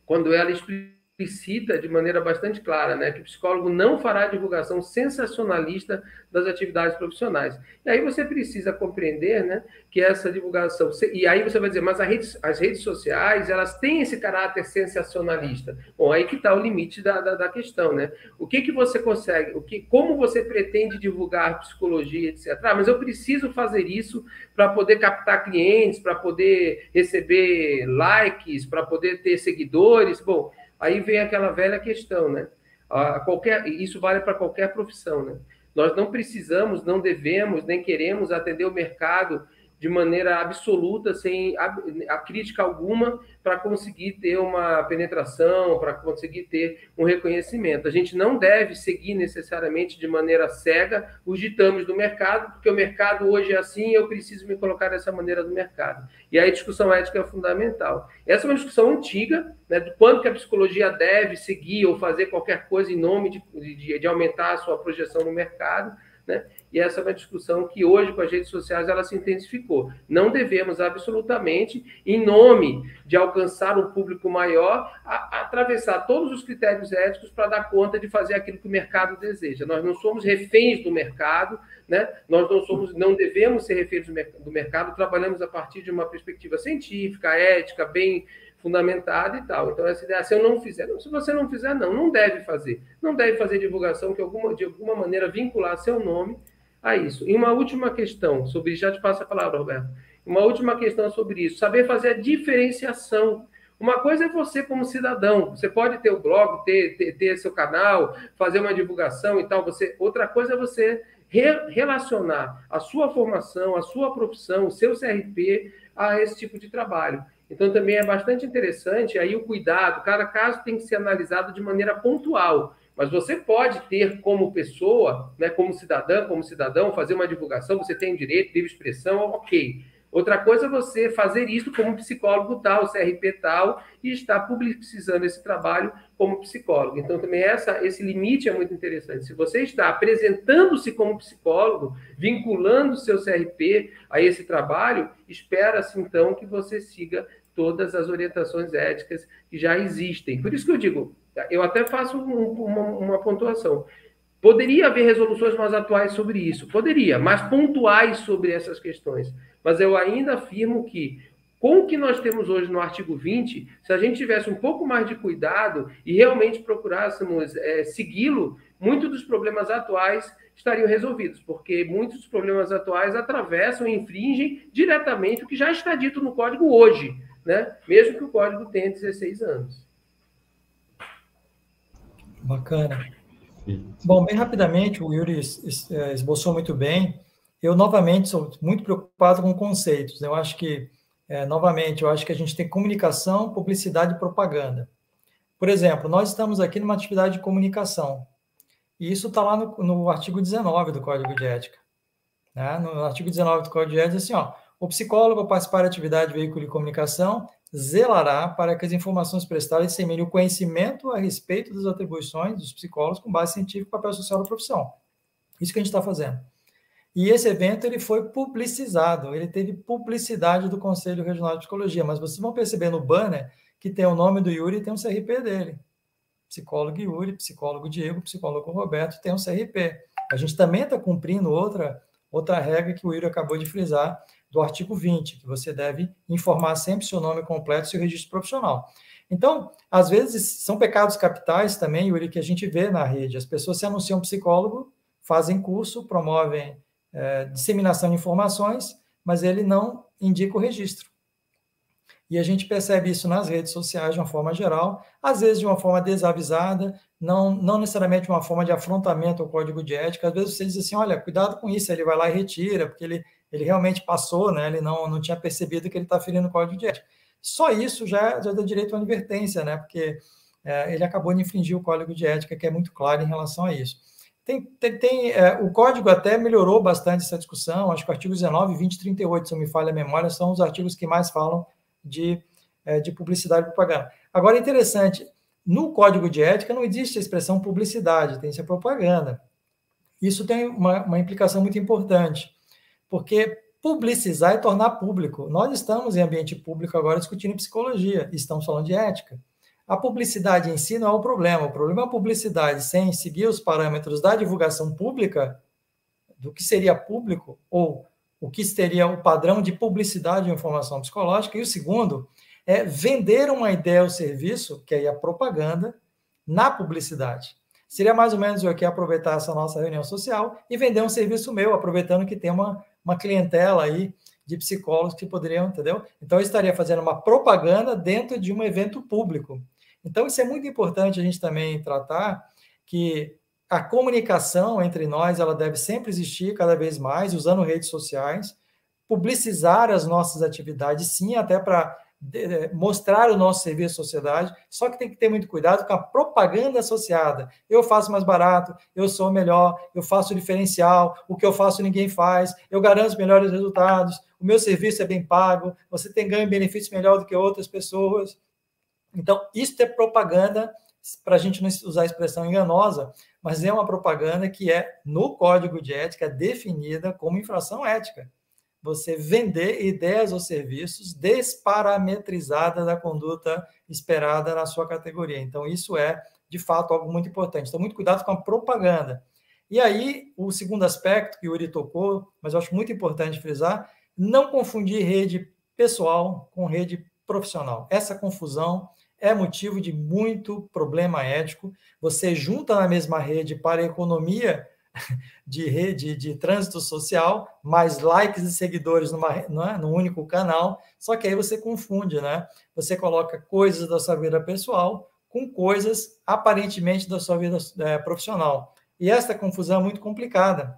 quando ela explica explicita de maneira bastante clara, né, que o psicólogo não fará divulgação sensacionalista das atividades profissionais. E aí você precisa compreender, né, que essa divulgação e aí você vai dizer, mas rede, as redes sociais elas têm esse caráter sensacionalista. Bom, aí que está o limite da, da, da, questão, né? O que que você consegue, o que, como você pretende divulgar psicologia, etc. Ah, mas eu preciso fazer isso para poder captar clientes, para poder receber likes, para poder ter seguidores. Bom, Aí vem aquela velha questão, né? A qualquer, isso vale para qualquer profissão, né? Nós não precisamos, não devemos, nem queremos atender o mercado de maneira absoluta, sem a, a crítica alguma, para conseguir ter uma penetração, para conseguir ter um reconhecimento. A gente não deve seguir necessariamente de maneira cega os ditames do mercado, porque o mercado hoje é assim, eu preciso me colocar dessa maneira do mercado. E aí a discussão ética é fundamental. Essa é uma discussão antiga, né, do quanto que a psicologia deve seguir ou fazer qualquer coisa em nome de, de, de aumentar a sua projeção no mercado. Né? E essa é uma discussão que hoje, com as redes sociais, ela se intensificou. Não devemos absolutamente, em nome de alcançar um público maior, a, a atravessar todos os critérios éticos para dar conta de fazer aquilo que o mercado deseja. Nós não somos reféns do mercado, né? nós não, somos, não devemos ser reféns do mercado, trabalhamos a partir de uma perspectiva científica, ética, bem fundamentada e tal. Então, essa ideia, se eu não fizer, se você não fizer, não, não deve fazer. Não deve fazer divulgação que alguma, de alguma maneira vincular seu nome a isso. E uma última questão sobre isso, já te passo a palavra, Roberto. Uma última questão sobre isso, saber fazer a diferenciação. Uma coisa é você como cidadão, você pode ter o blog, ter, ter, ter seu canal, fazer uma divulgação e tal. Você, outra coisa é você re, relacionar a sua formação, a sua profissão, o seu CRP a esse tipo de trabalho. Então, também é bastante interessante aí o cuidado, cada caso tem que ser analisado de maneira pontual. Mas você pode ter como pessoa, né, como cidadã, como cidadão, fazer uma divulgação, você tem direito, livre expressão, ok. Outra coisa é você fazer isso como psicólogo tal, CRP tal, e estar publicizando esse trabalho como psicólogo. Então, também essa, esse limite é muito interessante. Se você está apresentando-se como psicólogo, vinculando o seu CRP a esse trabalho, espera-se, então, que você siga todas as orientações éticas que já existem. Por isso que eu digo, eu até faço um, uma, uma pontuação. Poderia haver resoluções mais atuais sobre isso, poderia, mais pontuais sobre essas questões. Mas eu ainda afirmo que, com o que nós temos hoje no artigo 20, se a gente tivesse um pouco mais de cuidado e realmente procurássemos é, segui-lo, muitos dos problemas atuais estariam resolvidos, porque muitos dos problemas atuais atravessam e infringem diretamente o que já está dito no código hoje, né? mesmo que o código tenha 16 anos. Bacana. Bom, bem rapidamente, o Yuri é, esboçou muito bem. Eu, novamente, sou muito preocupado com conceitos. Eu acho que, é, novamente, eu acho que a gente tem comunicação, publicidade e propaganda. Por exemplo, nós estamos aqui numa atividade de comunicação. E isso está lá no, no, artigo 19 do Código de Ética. Né? No artigo 19 do Código de Ética, assim, ó, o psicólogo, ao participar da atividade de veículo de comunicação, zelará para que as informações prestadas disseminem o conhecimento a respeito das atribuições dos psicólogos com base científica e papel social da profissão. Isso que a gente está fazendo. E esse evento ele foi publicizado, ele teve publicidade do Conselho Regional de Psicologia, mas vocês vão perceber no banner que tem o nome do Yuri e tem um CRP dele. Psicólogo Yuri, psicólogo Diego, psicólogo Roberto, tem um CRP. A gente também está cumprindo outra, outra regra que o Yuri acabou de frisar, do artigo 20, que você deve informar sempre seu nome completo e seu registro profissional. Então, às vezes, são pecados capitais também, Yuri, que a gente vê na rede. As pessoas se anunciam psicólogo, fazem curso, promovem é, disseminação de informações, mas ele não indica o registro. E a gente percebe isso nas redes sociais de uma forma geral, às vezes de uma forma desavisada, não, não necessariamente uma forma de afrontamento ao código de ética. Às vezes você diz assim: olha, cuidado com isso, ele vai lá e retira, porque ele, ele realmente passou, né? ele não, não tinha percebido que ele está ferindo o código de ética. Só isso já, já dá direito à advertência, né? porque é, ele acabou de infringir o código de ética, que é muito claro em relação a isso. Tem, tem, tem é, o código até melhorou bastante essa discussão, acho que o artigo 19, 20 e 38, se eu me falha a memória, são os artigos que mais falam de, é, de publicidade e propaganda. Agora, interessante, no código de ética não existe a expressão publicidade, tem a propaganda. Isso tem uma, uma implicação muito importante, porque publicizar é tornar público. Nós estamos em ambiente público agora discutindo psicologia, estamos falando de ética. A publicidade em si não é o problema. O problema é a publicidade sem seguir os parâmetros da divulgação pública, do que seria público, ou o que seria o padrão de publicidade de informação psicológica. E o segundo é vender uma ideia ou serviço, que é a propaganda, na publicidade. Seria mais ou menos eu aqui aproveitar essa nossa reunião social e vender um serviço meu, aproveitando que tem uma, uma clientela aí de psicólogos que poderiam, entendeu? Então, eu estaria fazendo uma propaganda dentro de um evento público. Então, isso é muito importante a gente também tratar que a comunicação entre nós, ela deve sempre existir cada vez mais, usando redes sociais, publicizar as nossas atividades, sim, até para mostrar o nosso serviço à sociedade, só que tem que ter muito cuidado com a propaganda associada. Eu faço mais barato, eu sou melhor, eu faço diferencial, o que eu faço ninguém faz, eu garanto melhores resultados, o meu serviço é bem pago, você tem ganho e benefício melhor do que outras pessoas. Então, isso é propaganda, para a gente não usar a expressão enganosa, mas é uma propaganda que é, no código de ética, definida como infração ética. Você vender ideias ou serviços desparametrizadas da conduta esperada na sua categoria. Então, isso é, de fato, algo muito importante. Então, muito cuidado com a propaganda. E aí, o segundo aspecto que o Uri tocou, mas eu acho muito importante frisar, não confundir rede pessoal com rede profissional. Essa confusão é motivo de muito problema ético. Você junta na mesma rede para economia de rede de trânsito social, mais likes e seguidores numa, é? num único canal, só que aí você confunde, né? Você coloca coisas da sua vida pessoal com coisas aparentemente da sua vida é, profissional. E essa confusão é muito complicada,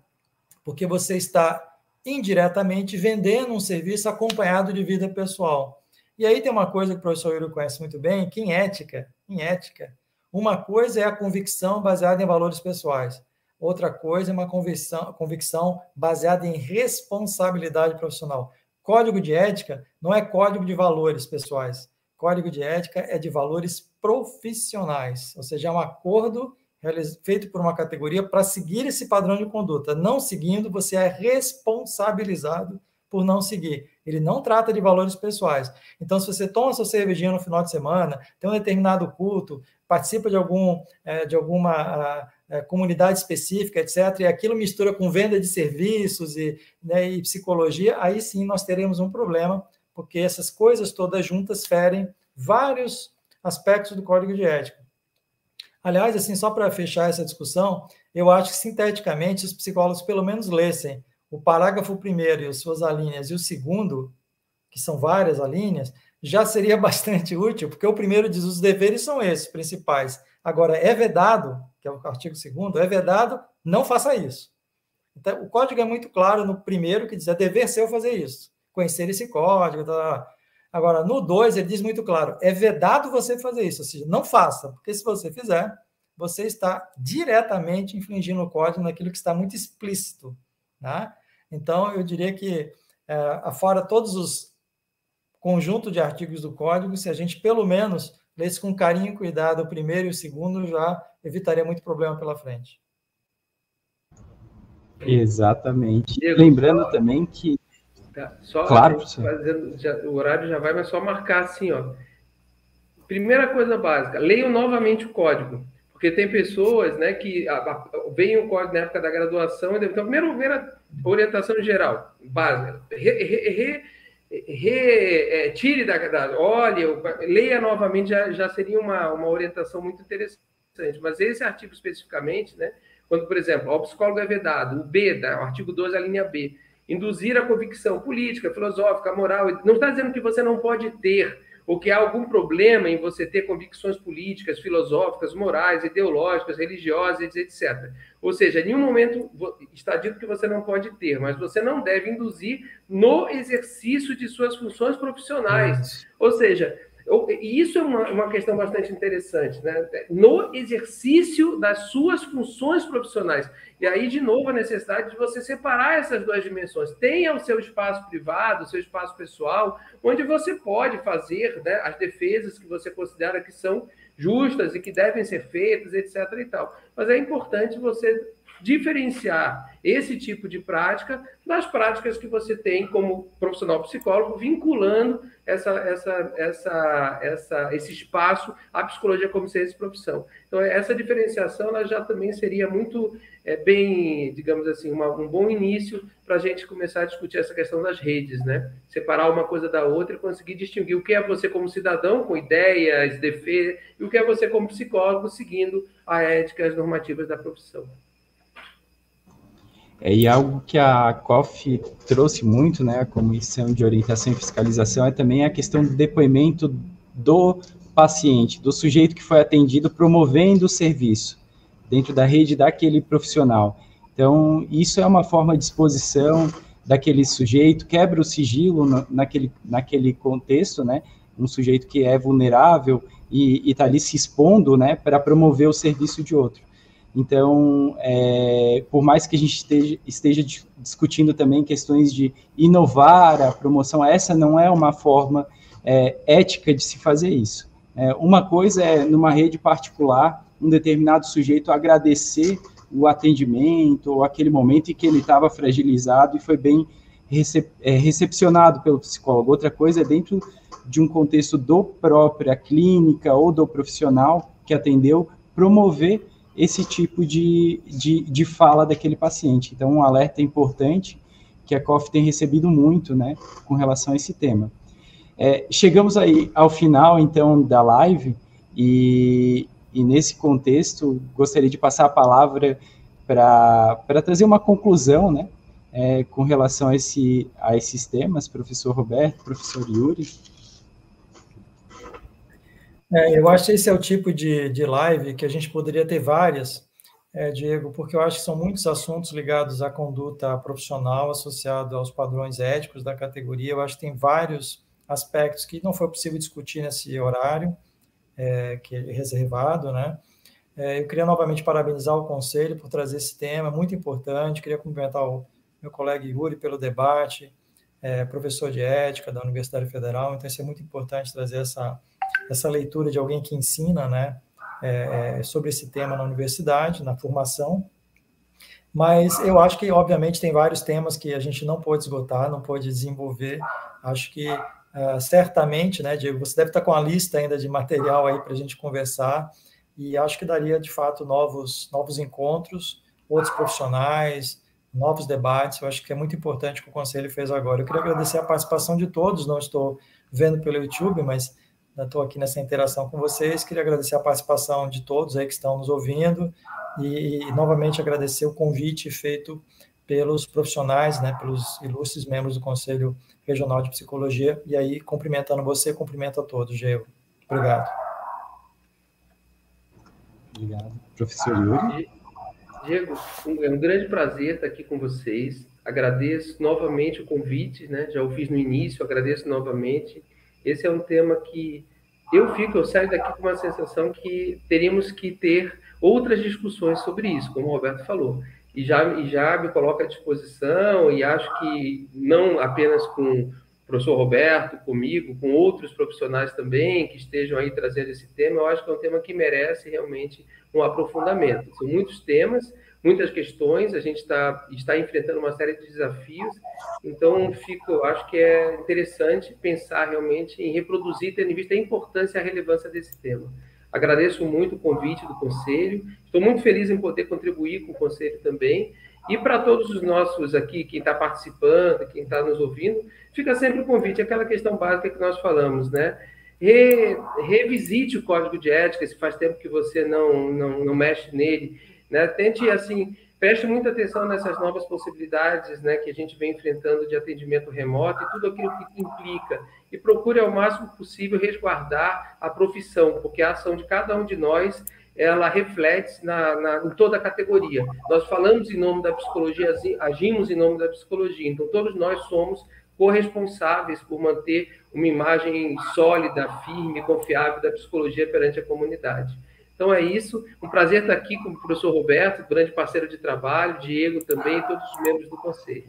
porque você está indiretamente vendendo um serviço acompanhado de vida pessoal. E aí tem uma coisa que o professor Yuri conhece muito bem, que em ética, em ética, uma coisa é a convicção baseada em valores pessoais, outra coisa é uma convicção, convicção baseada em responsabilidade profissional. Código de ética não é código de valores pessoais. Código de ética é de valores profissionais, ou seja, é um acordo feito por uma categoria para seguir esse padrão de conduta. Não seguindo, você é responsabilizado por não seguir. Ele não trata de valores pessoais. Então, se você toma sua cervejinha no final de semana, tem um determinado culto, participa de, algum, é, de alguma é, comunidade específica, etc., e aquilo mistura com venda de serviços e, né, e psicologia, aí sim nós teremos um problema, porque essas coisas todas juntas ferem vários aspectos do código de ética. Aliás, assim, só para fechar essa discussão, eu acho que sinteticamente os psicólogos pelo menos lessem o parágrafo primeiro e as suas alíneas e o segundo, que são várias alíneas, já seria *laughs* bastante útil, porque o primeiro diz os deveres são esses principais. Agora, é vedado, que é o artigo segundo, é vedado, não faça isso. Então, o código é muito claro no primeiro, que diz é dever seu fazer isso, conhecer esse código. Tá, tá, tá. Agora, no dois, ele diz muito claro, é vedado você fazer isso, ou seja, não faça, porque se você fizer, você está diretamente infringindo o código naquilo que está muito explícito. Né? Então, eu diria que, é, afora todos os conjunto de artigos do código, se a gente pelo menos lesse com carinho e cuidado o primeiro e o segundo, já evitaria muito problema pela frente. Exatamente. Diego, Lembrando só, também que. Tá, só claro, fazendo, já, o horário já vai, mas só marcar assim, ó. Primeira coisa básica, leiam novamente o código. Porque tem pessoas né, que veem o código na época da graduação, então, primeiro, primeira orientação geral, básica. Re, re, re, retire da, da olha, leia novamente, já, já seria uma, uma orientação muito interessante. Mas esse artigo especificamente, né, quando, por exemplo, o psicólogo é vedado, o B, da, o artigo 2, a linha B, induzir a convicção política, filosófica, moral. Não está dizendo que você não pode ter ou que há algum problema em você ter convicções políticas, filosóficas, morais, ideológicas, religiosas, etc. Ou seja, em nenhum momento está dito que você não pode ter, mas você não deve induzir no exercício de suas funções profissionais. Ou seja, e isso é uma, uma questão bastante interessante, né? No exercício das suas funções profissionais. E aí, de novo, a necessidade de você separar essas duas dimensões. Tenha o seu espaço privado, o seu espaço pessoal, onde você pode fazer né, as defesas que você considera que são justas e que devem ser feitas, etc. E tal. Mas é importante você diferenciar esse tipo de prática das práticas que você tem como profissional psicólogo, vinculando essa, essa, essa, essa, esse espaço à psicologia como ciência de profissão. Então, essa diferenciação ela já também seria muito é, bem, digamos assim, uma, um bom início para a gente começar a discutir essa questão das redes, né? Separar uma coisa da outra e conseguir distinguir o que é você como cidadão, com ideias, defesa, e o que é você como psicólogo, seguindo a ética e as normativas da profissão. É, e algo que a COF trouxe muito, né, a Comissão de Orientação e Fiscalização, é também a questão do depoimento do paciente, do sujeito que foi atendido, promovendo o serviço dentro da rede daquele profissional. Então, isso é uma forma de exposição daquele sujeito, quebra o sigilo naquele, naquele contexto, né, um sujeito que é vulnerável e está ali se expondo, né, para promover o serviço de outro. Então, é, por mais que a gente esteja, esteja, discutindo também questões de inovar a promoção, essa não é uma forma é, ética de se fazer isso. É, uma coisa é, numa rede particular, um determinado sujeito agradecer o atendimento ou aquele momento em que ele estava fragilizado e foi bem recep é, recepcionado pelo psicólogo. Outra coisa é dentro de um contexto do própria clínica ou do profissional que atendeu, promover esse tipo de, de, de fala daquele paciente. Então, um alerta importante que a COF tem recebido muito, né, com relação a esse tema. É, chegamos aí ao final, então, da live, e, e nesse contexto, gostaria de passar a palavra para trazer uma conclusão, né, é, com relação a, esse, a esses temas, professor Roberto, professor Yuri. É, eu acho que esse é o tipo de, de live que a gente poderia ter várias, é, Diego, porque eu acho que são muitos assuntos ligados à conduta profissional associado aos padrões éticos da categoria. Eu acho que tem vários aspectos que não foi possível discutir nesse horário é, que é reservado, né? É, eu queria novamente parabenizar o Conselho por trazer esse tema, muito importante. Queria cumprimentar o meu colega Yuri pelo debate, é, professor de ética da Universidade Federal. Então, isso é muito importante trazer essa essa leitura de alguém que ensina, né, é, é, sobre esse tema na universidade, na formação. Mas eu acho que, obviamente, tem vários temas que a gente não pode esgotar, não pode desenvolver. Acho que, uh, certamente, né, Diego, você deve estar com a lista ainda de material aí para a gente conversar, e acho que daria, de fato, novos, novos encontros, outros profissionais, novos debates. Eu acho que é muito importante o que o Conselho fez agora. Eu queria agradecer a participação de todos, não estou vendo pelo YouTube, mas estou aqui nessa interação com vocês. Queria agradecer a participação de todos aí que estão nos ouvindo e, e novamente agradecer o convite feito pelos profissionais, né, pelos ilustres membros do Conselho Regional de Psicologia. E aí, cumprimentando você, cumprimento a todos, Geo. Obrigado. Obrigado. Professor Yuri. Diego, é um grande prazer estar aqui com vocês. Agradeço novamente o convite, né? Já o fiz no início, agradeço novamente esse é um tema que eu fico, eu saio daqui com uma sensação que teríamos que ter outras discussões sobre isso, como o Roberto falou. E já, e já me coloco à disposição, e acho que não apenas com o professor Roberto, comigo, com outros profissionais também que estejam aí trazendo esse tema, eu acho que é um tema que merece realmente um aprofundamento. São muitos temas, muitas questões, a gente está, está enfrentando uma série de desafios, então fico, acho que é interessante pensar realmente em reproduzir, tendo em vista a importância e a relevância desse tema. Agradeço muito o convite do Conselho, estou muito feliz em poder contribuir com o Conselho também, e para todos os nossos aqui, quem está participando, quem está nos ouvindo, fica sempre o convite, aquela questão básica que nós falamos, né? Re, revisite o código de ética, se faz tempo que você não, não, não mexe nele, né? Tente, assim, preste muita atenção nessas novas possibilidades né, que a gente vem enfrentando de atendimento remoto e tudo aquilo que implica. E procure ao máximo possível resguardar a profissão, porque a ação de cada um de nós ela reflete na, na, em toda a categoria. Nós falamos em nome da psicologia, agimos em nome da psicologia, então todos nós somos corresponsáveis por manter uma imagem sólida, firme, confiável da psicologia perante a comunidade. Então é isso, um prazer estar aqui com o professor Roberto, grande parceiro de trabalho, Diego também, todos os membros do conselho.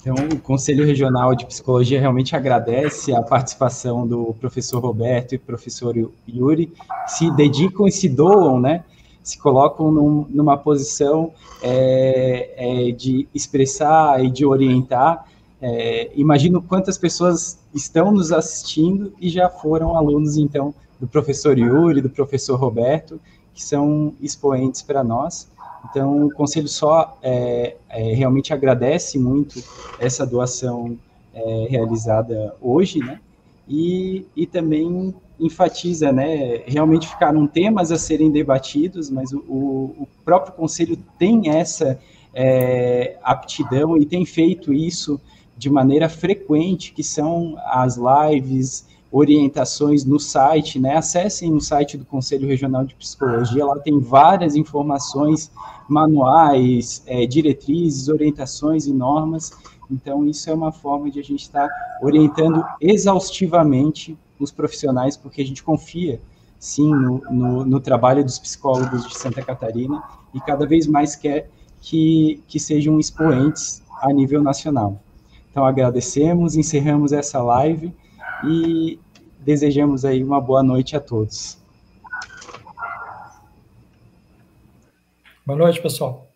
Então, o Conselho Regional de Psicologia realmente agradece a participação do professor Roberto e professor Yuri, que se dedicam e se doam, né? Se colocam num, numa posição é, é, de expressar e de orientar. É, imagino quantas pessoas estão nos assistindo e já foram alunos, então, do professor Yuri, do professor Roberto, que são expoentes para nós. Então, o Conselho só é, é, realmente agradece muito essa doação é, realizada hoje, né? E, e também enfatiza, né? Realmente ficaram temas a serem debatidos, mas o, o próprio Conselho tem essa é, aptidão e tem feito isso de maneira frequente, que são as lives, orientações no site, né? Acessem o site do Conselho Regional de Psicologia, lá tem várias informações, manuais, é, diretrizes, orientações e normas. Então, isso é uma forma de a gente estar orientando exaustivamente os profissionais, porque a gente confia, sim, no, no, no trabalho dos psicólogos de Santa Catarina e cada vez mais quer que, que sejam expoentes a nível nacional. Então, agradecemos, encerramos essa live e desejamos aí uma boa noite a todos. Boa noite, pessoal.